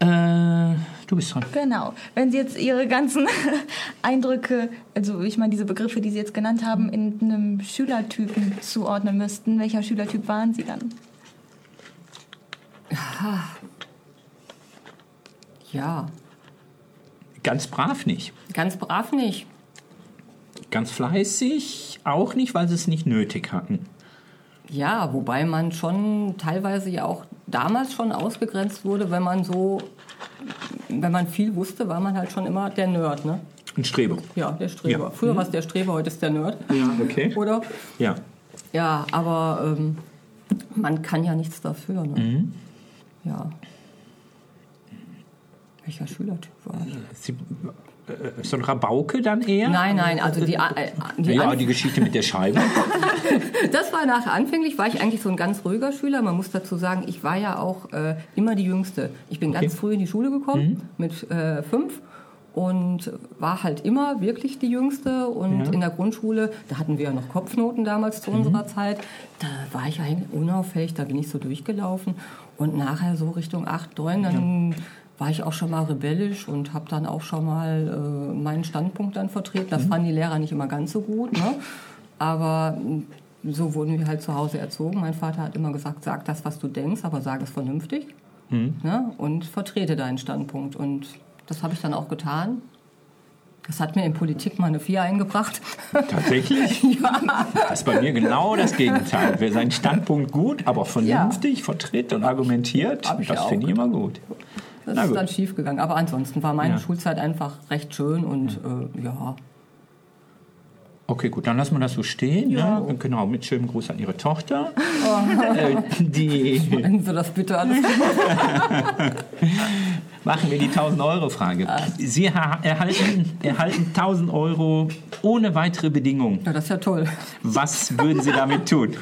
Äh, du bist dran. Genau. Wenn Sie jetzt Ihre ganzen Eindrücke, also ich meine diese Begriffe, die Sie jetzt genannt haben, in einem Schülertypen zuordnen müssten, welcher Schülertyp waren Sie dann? ja, Ganz brav nicht. ganz brav nicht. Ganz fleißig auch nicht, weil sie es nicht nötig hatten. Ja, wobei man schon teilweise ja auch damals schon ausgegrenzt wurde, wenn man so, wenn man viel wusste, war man halt schon immer der Nerd, ne? Ein Streber. Ja, der Streber. Ja. Früher war es der Streber, heute ist der Nerd. Ja, okay. Oder? Ja. Ja, aber ähm, man kann ja nichts dafür. Ne? Mhm. Ja. Welcher Schülertyp war ich? Sie, so ein Rabauke dann eher? Nein, nein, also die, äh, die, ja, die Geschichte mit der Scheibe. das war nachher anfänglich, war ich eigentlich so ein ganz ruhiger Schüler. Man muss dazu sagen, ich war ja auch äh, immer die Jüngste. Ich bin ganz früh in die Schule gekommen, mit äh, fünf. Und war halt immer wirklich die Jüngste. Und Ja. in der Grundschule, da hatten wir ja noch Kopfnoten damals zu unserer Zeit, da war ich eigentlich unauffällig, da bin ich so durchgelaufen. Und nachher so Richtung 8, 9, dann war ich auch schon mal rebellisch und habe dann auch schon mal äh, meinen Standpunkt dann vertreten. Das fanden die Lehrer nicht immer ganz so gut. Ne? Aber mh, so wurden wir halt zu Hause erzogen. Mein Vater hat immer gesagt, sag das, was du denkst, aber sag es vernünftig. Ne? Und vertrete deinen Standpunkt. Und das habe ich dann auch getan. Das hat mir in Politik mal eine 4 eingebracht. Tatsächlich? ja. Das ist bei mir genau das Gegenteil. Wer seinen Standpunkt gut, aber vernünftig vertritt und argumentiert, das ja finde ich immer gut. Das Na ist gut. dann schief gegangen. Aber ansonsten war meine Ja. Schulzeit einfach recht schön und äh, ja. Okay, gut, dann lassen wir das so stehen. Ja. Ne? Genau, mit schönem Gruß an Ihre Tochter. Äh, die Wenn Sie das bitte alles. machen wir die 1000-Euro-Frage. Sie ha- erhalten, erhalten 1000 Euro ohne weitere Bedingungen. Ja, das ist ja toll. Was würden Sie damit tun?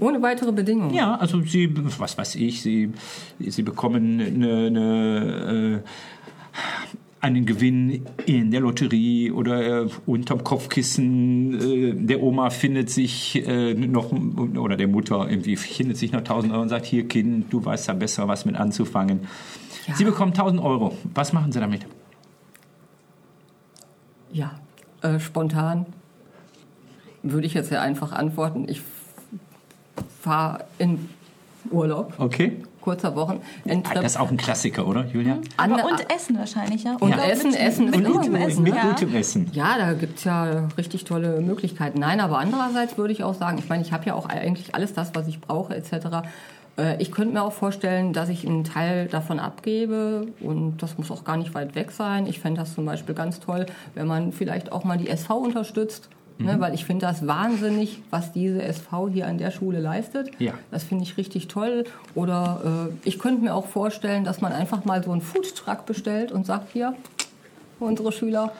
Ohne weitere Bedingungen. Ja, also Sie, was weiß ich, Sie, Sie bekommen eine, eine, äh, einen Gewinn in der Lotterie oder äh, unterm Kopfkissen. Äh, der Oma findet sich äh, noch, oder der Mutter irgendwie findet sich noch 1000 Euro und sagt, hier Kind, du weißt ja besser, was mit anzufangen. Ja. Sie bekommen 1000 Euro. Was machen Sie damit? Ja, äh, spontan würde ich jetzt ja einfach antworten. Ich fahre in Urlaub, Okay. kurzer Wochen. Ah, Das ist auch ein Klassiker, oder, Julia? Aber Ande- und Essen wahrscheinlich, ja. Und Oder Essen, mit, Essen mit immer gutem gut. Essen, mit ja. gutem Essen. Ja, da gibt's ja richtig tolle Möglichkeiten. Nein, aber andererseits würde ich auch sagen, ich meine, ich habe ja auch eigentlich alles das, was ich brauche etc. Äh, Ich könnte mir auch vorstellen, dass ich einen Teil davon abgebe und das muss auch gar nicht weit weg sein. Ich fände das zum Beispiel ganz toll, wenn man vielleicht auch mal die SV unterstützt. Ne, weil ich finde das wahnsinnig, was diese SV hier an der Schule leistet. Ja. Das finde ich richtig toll. Oder äh, ich könnte mir auch vorstellen, dass man einfach mal so einen Foodtruck bestellt und sagt, hier, unsere Schüler,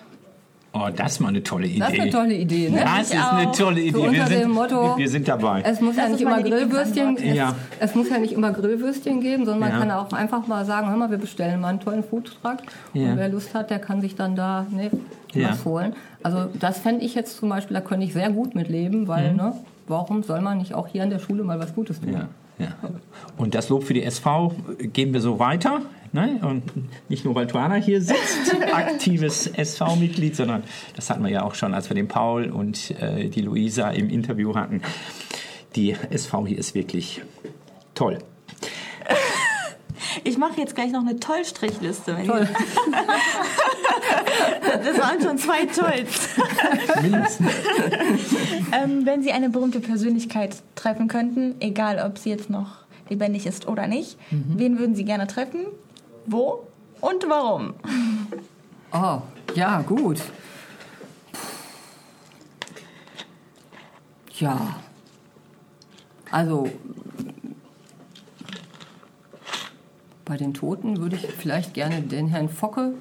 Oh, das ist mal eine tolle Idee. das ist eine tolle Idee. Ne? Das ist eine tolle Idee. So unter wir, sind, dem Motto, wir sind dabei. Es muss ja nicht immer Grillwürstchen, es. Ja. es muss ja nicht immer Grillwürstchen geben, sondern man Ja. kann auch einfach mal sagen, hör mal, wir bestellen mal einen tollen Foodtruck Ja. und wer Lust hat, der kann sich dann da ne, Ja. was holen. Also das fände ich jetzt zum Beispiel, da könnte ich sehr gut mit leben, weil ne, warum soll man nicht auch hier an der Schule mal was Gutes tun? Mhm. Ja, ja. Und das Lob für die SV geben wir so weiter. Ne? Und nicht nur, weil Tuana hier sitzt, aktives SV-Mitglied, sondern das hatten wir ja auch schon, als wir den Paul und äh, die Luisa im Interview hatten. Die SV hier ist wirklich toll. Ich mache jetzt gleich noch eine Tollstrichliste. Wenn Toll. Ich, das waren schon zwei Tolls. Mindestens. ähm, wenn Sie eine berühmte Persönlichkeit treffen könnten, egal ob sie jetzt noch lebendig ist oder nicht, wen würden Sie gerne treffen? Wo und warum? Oh, ja, gut. Ja. Also, bei den Toten würde ich vielleicht gerne den Herrn Focke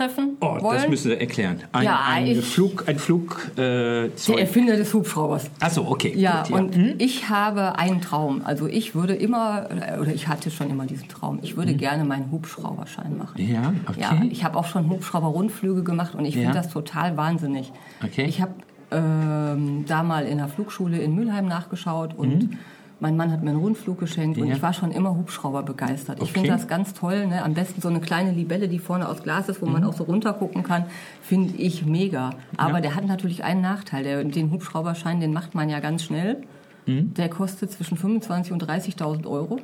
treffen Oh, wollen. das müssen Sie erklären. Ein, Ja, ein ich- Flug, ein Flug, äh, der. Erfinder des Hubschraubers. Achso, okay. Ja, gut, und ich habe einen Traum. Also ich würde immer, oder ich hatte schon immer diesen Traum, ich würde gerne meinen Hubschrauberschein machen. Ja, okay. Ja, ich habe auch schon Hubschrauber-Rundflüge gemacht und ich Ja. finde das total wahnsinnig. Okay. Ich habe ähm, da mal in der Flugschule in Mülheim nachgeschaut und mein Mann hat mir einen Rundflug geschenkt und Mhm. Ja. ich war schon immer Hubschrauber begeistert. Ich Okay. finde das ganz toll. Ne? Am besten so eine kleine Libelle, die vorne aus Glas ist, wo man auch so runtergucken kann, finde ich mega. Aber Mhm. Ja. der hat natürlich einen Nachteil. Der, den Hubschrauberschein, den macht man ja ganz schnell. Mhm. Der kostet zwischen 25.000 und 30.000 Euro.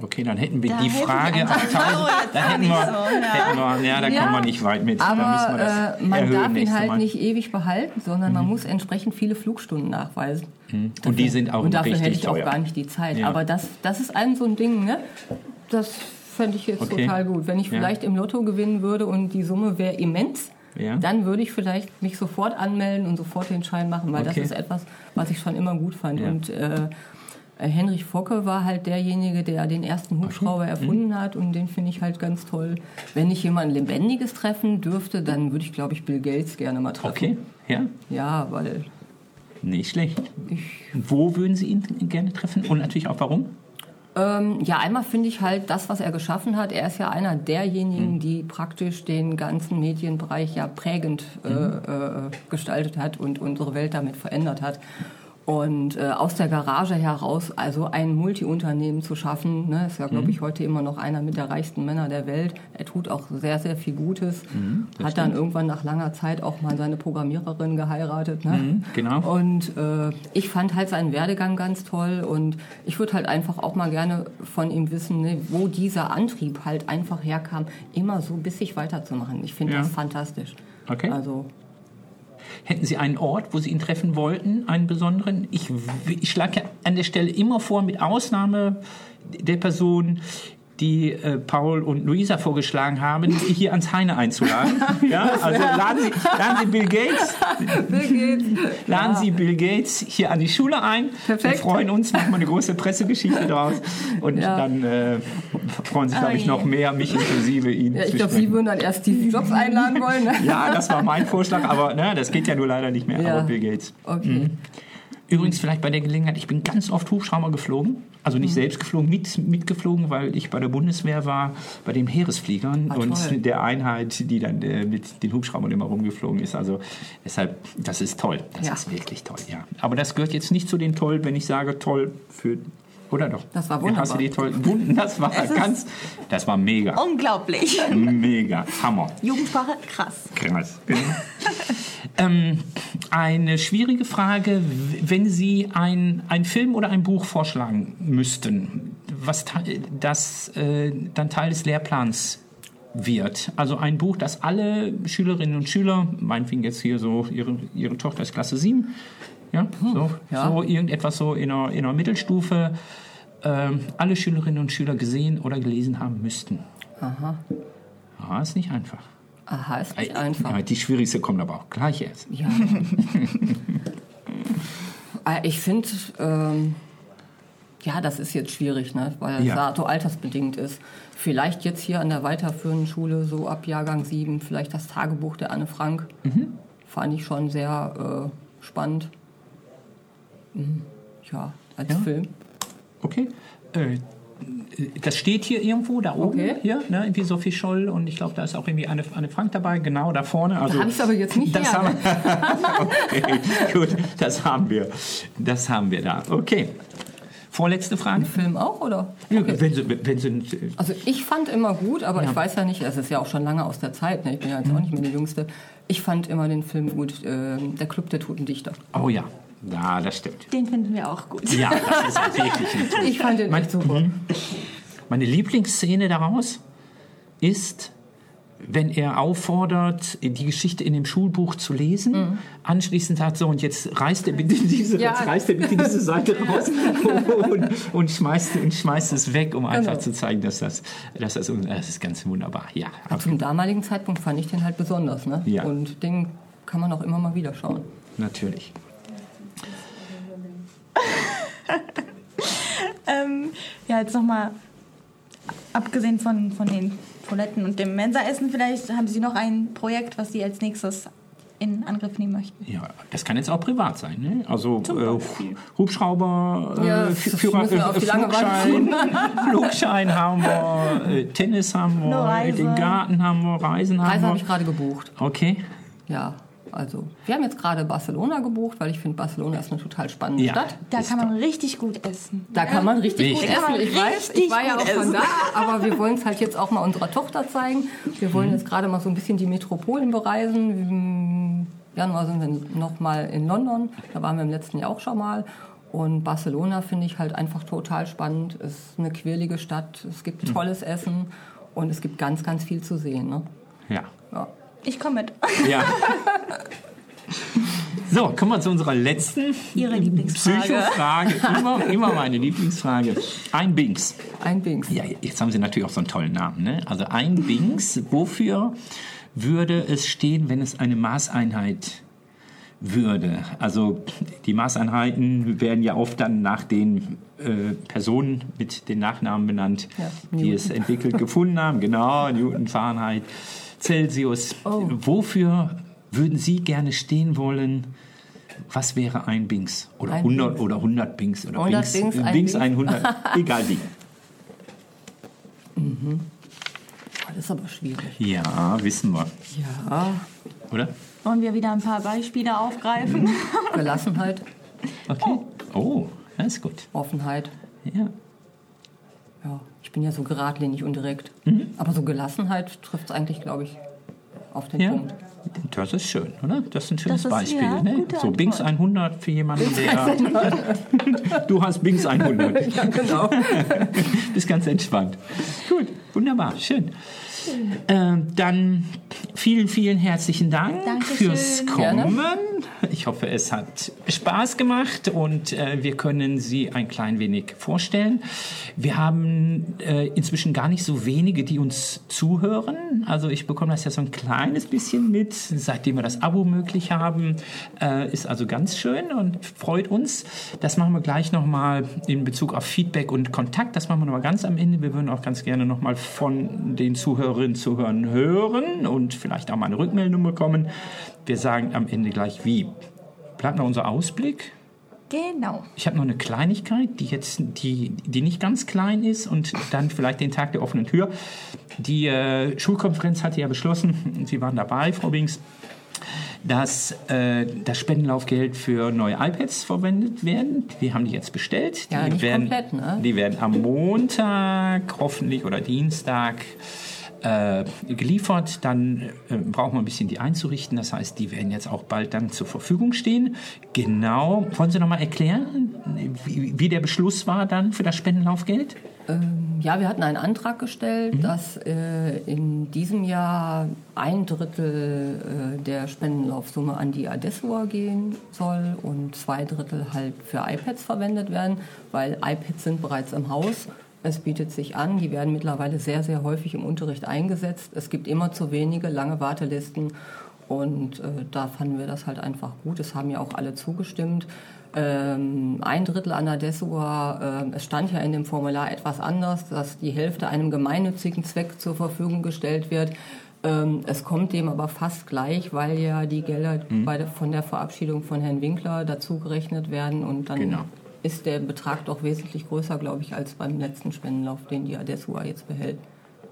Okay, dann hätten wir Da die Frage die auf einfach 1000. auch jetzt Da auch hätten wir, so, ja. hätten wir, ja, da Ja, kommen wir nicht weit mit. da müssen wir Aber das äh, man darf ihn halt Mal. Mhm. nicht ewig behalten, sondern man muss entsprechend viele Flugstunden nachweisen. Und die sind auch Und dafür richtig hätte ich auch teuer. gar nicht die Zeit. Ja. Aber das, das ist ein so ein Ding, ne? Das fände ich jetzt Okay. total gut. Wenn ich Ja. vielleicht im Lotto gewinnen würde und die Summe wäre immens, Ja. dann würde ich vielleicht mich sofort anmelden und sofort den Schein machen, weil Okay. das ist etwas, was ich schon immer gut fand. Ja. Und äh, Henrich Focke war halt derjenige, der den ersten Hubschrauber erfunden Mhm. hat und den finde ich halt ganz toll. Wenn ich jemanden Lebendiges treffen dürfte, dann würde ich, glaube ich, Bill Gates gerne mal treffen. Okay, ja, Ja, weil nicht schlecht. ich Wo würden Sie ihn gerne treffen und natürlich auch warum? Ähm, ja, einmal finde ich halt das, was er geschaffen hat. Er ist ja einer derjenigen, die praktisch den ganzen Medienbereich ja prägend äh, äh, gestaltet hat und unsere Welt damit verändert hat. Und äh, aus der Garage heraus also ein Multiunternehmen zu schaffen, ne, ist ja, glaube ich, heute immer noch einer mit der reichsten Männer der Welt. Er tut auch sehr, sehr viel Gutes. hat dann irgendwann nach langer Zeit auch mal seine Programmiererin geheiratet. Ne? genau. Und äh, ich fand halt seinen Werdegang ganz toll und ich würde halt einfach auch mal gerne von ihm wissen, ne, wo dieser Antrieb halt einfach herkam, immer so bissig weiterzumachen. Ich finde Ja. das fantastisch. Okay. Also Hätten Sie einen Ort, wo Sie ihn treffen wollten, einen besonderen? Ich, ich schlage an der Stelle immer vor, mit Ausnahme der Person, die äh, Paul und Luisa vorgeschlagen haben, hier ans Heine einzuladen. Ja, also laden Sie, laden Sie Bill Gates, laden Sie Bill Gates hier an die Schule ein. Perfekt. Wir freuen uns, machen wir eine große Pressegeschichte draus und Ja. dann äh, freuen sich, glaube ich, noch mehr, mich inklusive ihn ja, ich glaube, Sie würden dann erst Steve Jobs einladen wollen. Ne? Ja, das war mein Vorschlag, aber ne, das geht ja nur leider nicht mehr. Ja. Aber Bill Gates. Okay. Übrigens vielleicht bei der Gelegenheit, ich bin ganz oft Hubschrauber geflogen. Also Mhm. nicht selbst geflogen, mit, mitgeflogen, weil ich bei der Bundeswehr war, bei den Heeresfliegern Ah, und der Einheit, die dann äh, mit den Hubschraubern immer rumgeflogen ist. Also deshalb, das ist toll. Das Ja. ist wirklich toll, ja. Aber das gehört jetzt nicht zu den toll, wenn ich sage toll für... Oder doch? Das war Ja, Hast du wunderbar. die toll? Wund- Das war ganz... Das war mega. Unglaublich. Mega. Hammer. Jugendsprache, krass. Krass. Genau. ähm, eine schwierige Frage, wenn Sie ein, ein Film oder ein Buch vorschlagen müssten, was das äh, dann Teil des Lehrplans wird. Also ein Buch, das alle Schülerinnen und Schüler, meinetwegen jetzt hier so, ihre, ihre Tochter ist Klasse 7, ja, so, ja. so irgendetwas so in einer, in einer Mittelstufe, ähm, alle Schülerinnen und Schüler gesehen oder gelesen haben müssten. Aha. Ah, ist nicht einfach. Aha, ist nicht Ja, einfach. die schwierigste kommt aber auch gleich erst. Ja. Äh, ich finde, ähm, ja, das ist jetzt schwierig, ne? weil Ja. es so altersbedingt ist. Vielleicht jetzt hier an der weiterführenden Schule, so ab Jahrgang 7, vielleicht das Tagebuch der Anne Frank. Mhm. Fand ich schon sehr äh, spannend. Mhm. Ja, als Ja. Film. Okay. Äh, das steht hier irgendwo, da oben, Okay. hier, ne, irgendwie Sophie Scholl und ich glaube, da ist auch irgendwie Anne, Anne Frank dabei, genau da vorne. Also, ich's aber jetzt nicht das haben Okay, gut, das haben wir. Das haben wir da. Okay. Vorletzte Frage. Film auch, oder? Wenn Sie, wenn Sie, Also ich fand immer gut, aber Ja. ich weiß ja nicht, es ist ja auch schon lange aus der Zeit, ne? ich bin ja jetzt Mhm. auch nicht mehr die Jüngste. Ich fand immer den Film gut, äh, Der Club der Toten Dichter. oh ja, ja, das stimmt. Den finden wir auch gut. Ja, das ist auch wirklich ein. Ich fand den echt super. Mhm. Meine Lieblingsszene daraus ist, wenn er auffordert, die Geschichte in dem Schulbuch zu lesen. Anschließend sagt so, und jetzt reißt er bitte diese, Ja. jetzt reißt er bitte diese Seite raus und, und, schmeißt, und schmeißt es weg, um einfach Genau. zu zeigen, dass das, dass das, das ist ganz wunderbar. Ja, Zum damaligen Zeitpunkt fand ich den halt besonders. Ne? Ja. Und den kann man auch immer mal wieder schauen. natürlich. Ähm, ja, jetzt nochmal, abgesehen von, von den Toiletten und dem Mensaessen, vielleicht haben Sie noch ein Projekt, was Sie als nächstes in Angriff nehmen möchten. Ja, das kann jetzt auch privat sein. Ne? Also äh. Hubschrauber, äh, Ja, Führer, äh, Flugschein, Flugschein haben wir, äh, Tennis haben wir, Reise. den Garten haben wir, Reisen haben Reise habe wir. ich gerade gebucht. Okay. Ja, also wir haben jetzt gerade Barcelona gebucht, weil ich finde, Barcelona ist eine total spannende Ja. Stadt. Da Ist kann man richtig gut essen. Da kann man richtig gut. Da kann essen. man Ich weiß, ich war ja auch gut von essen. da, aber wir wollen es halt jetzt auch mal unserer Tochter zeigen. Wir wollen jetzt gerade mal so ein bisschen die Metropolen bereisen. Im Januar sind wir noch mal in London. Da waren wir im letzten Jahr auch schon mal. Und Barcelona finde ich halt einfach total spannend. Es ist eine quirlige Stadt. Es gibt tolles Essen und es gibt ganz, ganz viel zu sehen. Ne? Ja. Ja. Ich komme mit. Ja. So, kommen wir zu unserer letzten Ihre Lieblingsfrage. Psychofrage. Immer, immer meine Lieblingsfrage. Ein Bings. Ein Bings. Ja, jetzt haben Sie natürlich auch so einen tollen Namen. Ne? Also ein Bings, wofür würde es stehen, wenn es eine Maßeinheit würde? Also die Maßeinheiten werden ja oft dann nach den äh, Personen mit den Nachnamen benannt, Ja, die es entwickelt, gefunden haben. Genau, Newton, Fahrenheit, Celsius. Oh. Wofür würden Sie gerne stehen wollen? Was wäre ein Bings? Oder Ein 100 Bings. oder 100 Bings oder 100 Bings, Bings, ein Bings Bings. 100, egal wie. Das ist aber schwierig. Ja, wissen wir, Ja, oder? Wollen wir wieder ein paar Beispiele aufgreifen? Gelassenheit, Okay. Oh, das ist gut. Offenheit. Ja. Ja, ich bin ja so geradlinig und direkt. Aber so Gelassenheit trifft es eigentlich, glaube ich, auf den ja. Punkt. Das ist schön, oder? Das ist ein schönes ist, Beispiel. ja, ne? So Bings Antwort. 100 für jemanden, der. du hast Bings 100. Ja, genau. Bist ganz entspannt. Gut, wunderbar, schön. Ähm, dann vielen, vielen herzlichen Dank Dankeschön. fürs Gerne. Kommen. Ich hoffe, es hat Spaß gemacht und äh, wir können Sie ein klein wenig vorstellen. Wir haben äh, inzwischen gar nicht so wenige, die uns zuhören. Also ich bekomme das ja so ein kleines bisschen mit, seitdem wir das Abo möglich haben. Äh, ist also ganz schön und freut uns. Das machen wir gleich nochmal in Bezug auf Feedback und Kontakt. Das machen wir nochmal ganz am Ende. Wir würden auch ganz gerne nochmal von den Zuhörerinnen Zuhörern hören und vielleicht auch mal eine Rückmeldung bekommen. Wir sagen am Ende gleich wie. Bleibt noch unser Ausblick. Genau. Ich habe noch eine Kleinigkeit, die jetzt die, die nicht ganz klein ist und dann vielleicht den Tag der offenen Tür. Die äh, Schulkonferenz hatte ja beschlossen, Sie waren dabei, Frau Bings, dass äh, das Spendenlaufgeld für neue iPads verwendet werden. Wir haben die jetzt bestellt. Ja, die nicht werden, komplett, ne? Die werden am Montag hoffentlich oder Dienstag äh, geliefert. Dann äh, brauchen wir ein bisschen die einzurichten. Das heißt, die werden jetzt auch bald dann zur Verfügung stehen. Genau. Wollen Sie noch mal erklären, wie, wie der Beschluss war dann für das Spendenlaufgeld? Ähm, ja, wir hatten einen Antrag gestellt, dass äh, in diesem Jahr ein Drittel äh, der Spendenlaufsumme an die Adessua gehen soll und zwei Drittel halt für iPads verwendet werden, weil iPads sind bereits im Haus. Es bietet sich an, die werden mittlerweile sehr, sehr häufig im Unterricht eingesetzt. Es gibt immer zu wenige, lange Wartelisten und äh, da fanden wir das halt einfach gut. Es haben ja auch alle zugestimmt. Ähm, ein Drittel an der Dessua, äh, es stand ja in dem Formular etwas anders, dass die Hälfte einem gemeinnützigen Zweck zur Verfügung gestellt wird. Ähm, es kommt dem aber fast gleich, weil ja die Gelder bei der, von der Verabschiedung von Herrn Winkler dazugerechnet werden und dann Genau. Ist der Betrag doch wesentlich größer, glaube ich, als beim letzten Spendenlauf, den die Adessua jetzt behält.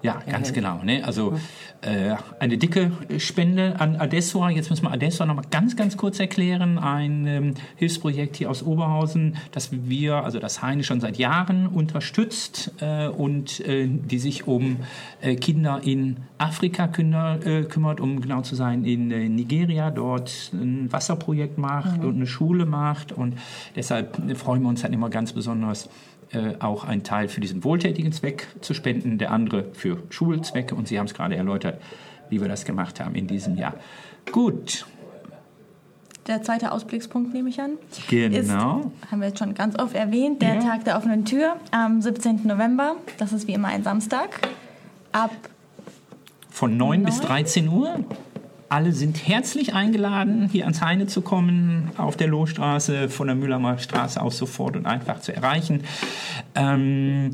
Ja, ganz genau. Ne? Also äh, eine dicke Spende an Adessua. Jetzt müssen wir Adessua noch mal ganz, ganz kurz erklären. Ein ähm, Hilfsprojekt hier aus Oberhausen, das wir, also das Heine schon seit Jahren unterstützt äh, und äh, die sich um äh, Kinder in Afrika künder, äh, kümmert, um genau zu sein, in äh, Nigeria dort ein Wasserprojekt macht und eine Schule macht. Und deshalb freuen wir uns halt immer ganz besonders, äh, auch einen Teil für diesen wohltätigen Zweck zu spenden, der andere für Schulzwecke. Und Sie haben es gerade erläutert, wie wir das gemacht haben in diesem Jahr. Gut, Der zweite Ausblickspunkt, nehme ich an, Genau. ist, haben wir jetzt schon ganz oft erwähnt, der Ja. Tag der offenen Tür am 17. November. Das ist wie immer ein Samstag. Ab von 9 bis Neun? 13 Uhr. Alle sind herzlich eingeladen, hier ans Heine zu kommen, auf der Lohstraße, von der Mühlheimer Straße aus sofort und einfach zu erreichen. Ähm,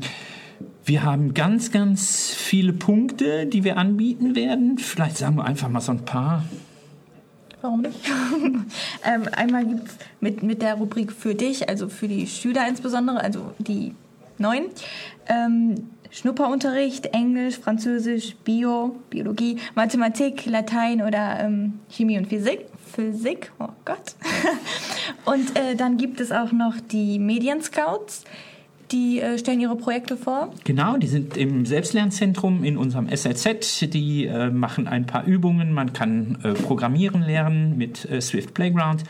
wir haben ganz, ganz viele Punkte, die wir anbieten werden. Vielleicht sagen wir einfach mal so ein paar. Warum nicht? ähm, einmal gibt es mit, mit der Rubrik für dich, also für die Schüler insbesondere, also die neuen, ähm, Schnupperunterricht, Englisch, Französisch, Bio, Biologie, Mathematik, Latein oder ähm, Chemie und Physik. Physik, oh Gott. und äh, dann gibt es auch noch die Medienscouts. Die äh, stellen ihre Projekte vor. Genau, die sind im Selbstlernzentrum in unserem SLZ. Die äh, machen ein paar Übungen. Man kann äh, Programmieren lernen mit äh, Swift Playground.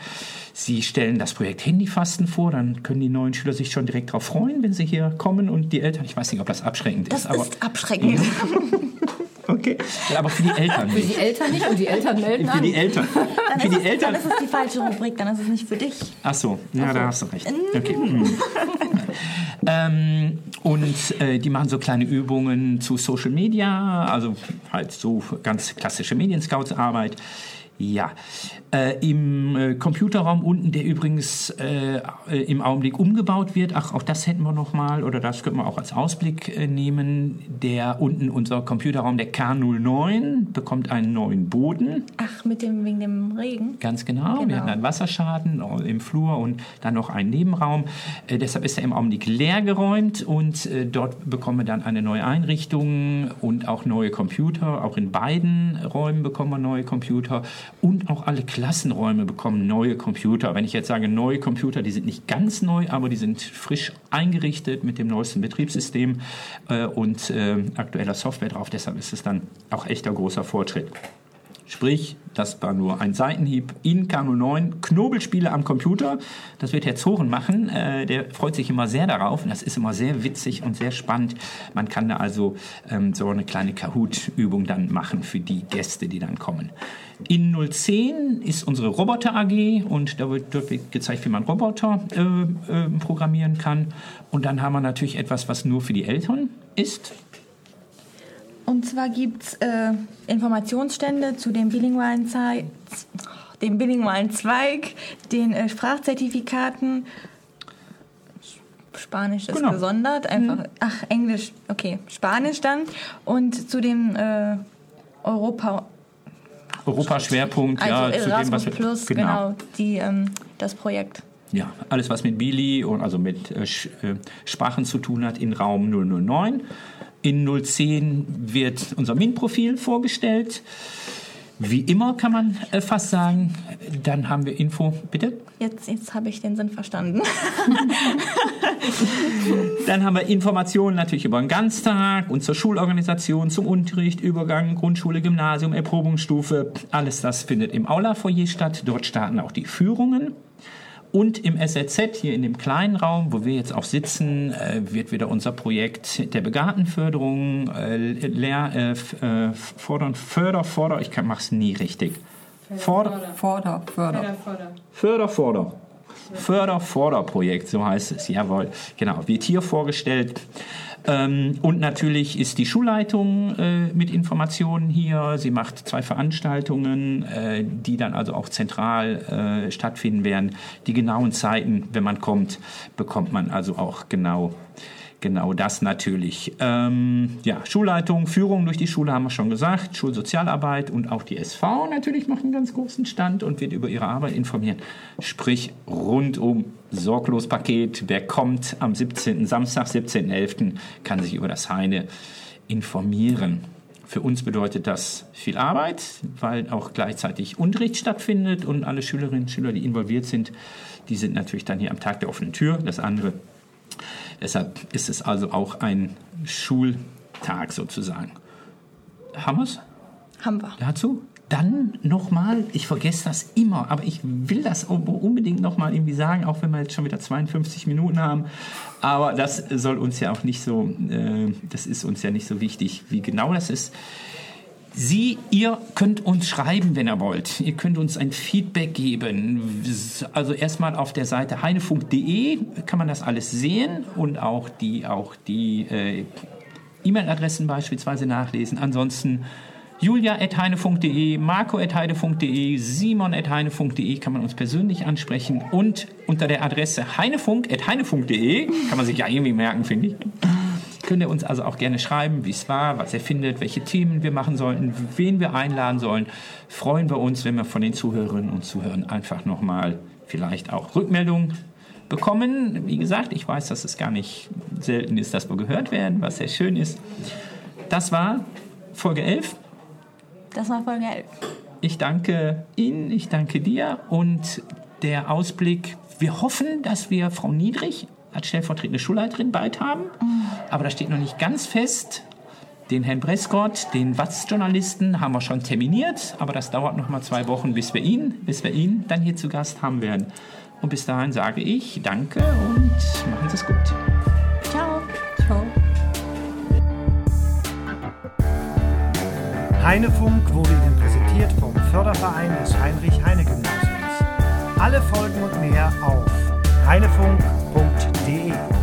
Sie stellen das Projekt Handyfasten vor. Dann können die neuen Schüler sich schon direkt darauf freuen, wenn sie hier kommen. Und die Eltern, ich weiß nicht, ob das abschreckend Das ist, aber ist abschreckend. Okay, aber für die Eltern Für nicht. die Eltern nicht und die Eltern melden Für an. die Eltern. Dann, Für ist die es, Eltern. dann ist es die falsche Rubrik, dann ist es nicht für dich. Ach so, ja, da hast du recht. Okay. Hm. ähm, und äh, die machen so kleine Übungen zu Social Media, also halt so ganz klassische Medienscouts-Arbeit. Ja, äh, im äh, Computerraum unten, der übrigens äh, äh, im Augenblick umgebaut wird, ach, auch das hätten wir noch mal, oder das könnten wir auch als Ausblick äh, nehmen, der unten, unser Computerraum, der K09, bekommt einen neuen Boden. Ach, mit dem, wegen dem Regen? Ganz genau. Genau. Wir hatten einen Wasserschaden im Flur und dann noch einen Nebenraum. Äh, deshalb ist er im Augenblick leer geräumt und äh, dort bekommen wir dann eine neue Einrichtung und auch neue Computer. Auch in beiden Räumen bekommen wir neue Computer und auch alle Klassenräume bekommen neue Computer. Wenn ich jetzt sage neue Computer, die sind nicht ganz neu, aber die sind frisch eingerichtet mit dem neuesten Betriebssystem äh, und äh, aktueller Software drauf. Deshalb ist es dann auch echter großer Fortschritt. Sprich, das war nur ein Seitenhieb in Kano 9. Knobelspiele am Computer. Das wird Herr Zoren machen. Äh, der freut sich immer sehr darauf. Und das ist immer sehr witzig und sehr spannend. Man kann da also ähm, so eine kleine Kahoot-Übung dann machen für die Gäste, die dann kommen. In 010 ist unsere Roboter AG und da wird, dort wird gezeigt, wie man Roboter äh, äh, programmieren kann. Und dann haben wir natürlich etwas, was nur für die Eltern ist. Und zwar gibt es äh, Informationsstände zu dem bilingualen, Zei dem bilingualen Zweig, den äh, Sprachzertifikaten. Spanisch ist Genau. gesondert, einfach. Ach, Englisch, okay, Spanisch dann. Und zu dem äh, Europa, Europa-Schwerpunkt, also ja, zu dem, Erasmus was wir, Plus, genau, die, ähm, das Projekt. Ja, alles, was mit Bili und also mit äh, äh, Sprachen zu tun hat, in Raum 009. In 010 wird unser MINT-Profil vorgestellt. Wie immer kann man äh, fast sagen. Dann haben wir Info, bitte. Jetzt, jetzt habe ich den Sinn verstanden. Dann haben wir Informationen natürlich über den Ganztag und zur Schulorganisation, zum Unterricht, Übergang, Grundschule, Gymnasium, Erprobungsstufe. Alles das findet im Aula-Foyer statt. Dort starten auch die Führungen. Und im SRZ, hier in dem kleinen Raum, wo wir jetzt auch sitzen, äh, wird wieder unser Projekt der Begabtenförderung, äh, Lehr, äh, äh, fordern, Förder, Forder, ich mache es nie richtig. Forder, Vorder, Förder. Förder, Forder. Förder, Forder-Projekt, so heißt es, jawohl. Genau, wird hier vorgestellt. Ähm, und natürlich ist die Schulleitung äh, mit Informationen hier. Sie macht zwei Veranstaltungen, äh, die dann also auch zentral äh, stattfinden werden. Die genauen Zeiten, wenn man kommt, bekommt man also auch genau Genau das natürlich. Ähm, ja, Schulleitung, Führung durch die Schule haben wir schon gesagt, Schulsozialarbeit und auch die SV natürlich macht einen ganz großen Stand und wird über ihre Arbeit informieren. Sprich, rundum sorglos Paket. Wer kommt am 17. Samstag, 17.11., kann sich über das Heine informieren. Für uns bedeutet das viel Arbeit, weil auch gleichzeitig Unterricht stattfindet und alle Schülerinnen und Schüler, die involviert sind, die sind natürlich dann hier am Tag der offenen Tür. Das andere Deshalb ist es also auch ein Schultag sozusagen. Haben wir's Haben wir. dazu? Dann nochmal, ich vergesse das immer, aber ich will das unbedingt nochmal irgendwie sagen, auch wenn wir jetzt schon wieder 52 Minuten haben. Aber das soll uns ja auch nicht so, äh, das ist uns ja nicht so wichtig, wie genau das ist. Sie, ihr könnt uns schreiben, wenn ihr wollt. Ihr könnt uns ein Feedback geben. Also erstmal auf der Seite heinefunk.de kann man das alles sehen und auch die, auch die äh, E-Mail-Adressen beispielsweise nachlesen. Ansonsten julia.heinefunk.de, marco.heinefunk.de, simon.heinefunk.de kann man uns persönlich ansprechen und unter der Adresse heinefunk.heinefunk.de, kann man sich ja irgendwie merken, finde ich, könnt ihr uns also auch gerne schreiben, wie es war, was ihr findet, welche Themen wir machen sollten, wen wir einladen sollen. Freuen wir uns, wenn wir von den Zuhörerinnen und Zuhörern einfach nochmal vielleicht auch Rückmeldungen bekommen. Wie gesagt, ich weiß, dass es gar nicht selten ist, dass wir gehört werden, was sehr schön ist. Das war Folge 11. Das war Folge 11. Ich danke Ihnen, ich danke dir und der Ausblick. Wir hoffen, dass wir Frau Niedrich als stellvertretende Schulleiterin bald haben, aber das steht noch nicht ganz fest. Den Herrn Brescott, den Watz-Journalisten, haben wir schon terminiert, aber das dauert noch mal zwei Wochen, bis wir ihn, bis wir ihn dann hier zu Gast haben werden. Und bis dahin sage ich Danke und machen Sie es gut. Ciao. Ciao. Heinefunk wurde Ihnen präsentiert vom Förderverein des Heinrich-Heine-Gymnasiums. Alle Folgen und mehr auf heinefunk.de.